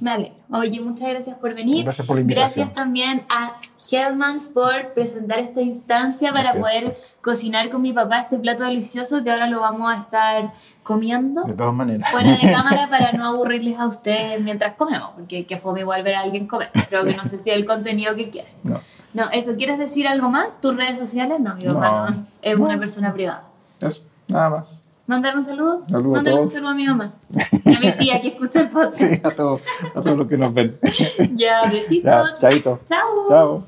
Me alegro. Oye, muchas gracias por venir. Gracias por la invitación. Gracias también a Hellmans por presentar esta instancia para Gracias. poder cocinar con mi papá este plato delicioso que ahora lo vamos a estar comiendo. De todas maneras. fuera de cámara para no aburrirles a ustedes mientras comemos, porque que fome igual ver a alguien comer. Creo que no sé si es el contenido que quieren. No. No, eso, ¿quieres decir algo más? ¿Tus redes sociales? No, mi papá No. no, es una persona privada. Eso, nada más. ¿Mandar un saludo? Saludo a Mándale un saludo a mi mamá. Y a mi tía que escucha el podcast. Sí, a todos, a todos los que nos ven. Ya, besitos. Ya, chaito. Chao. Chao.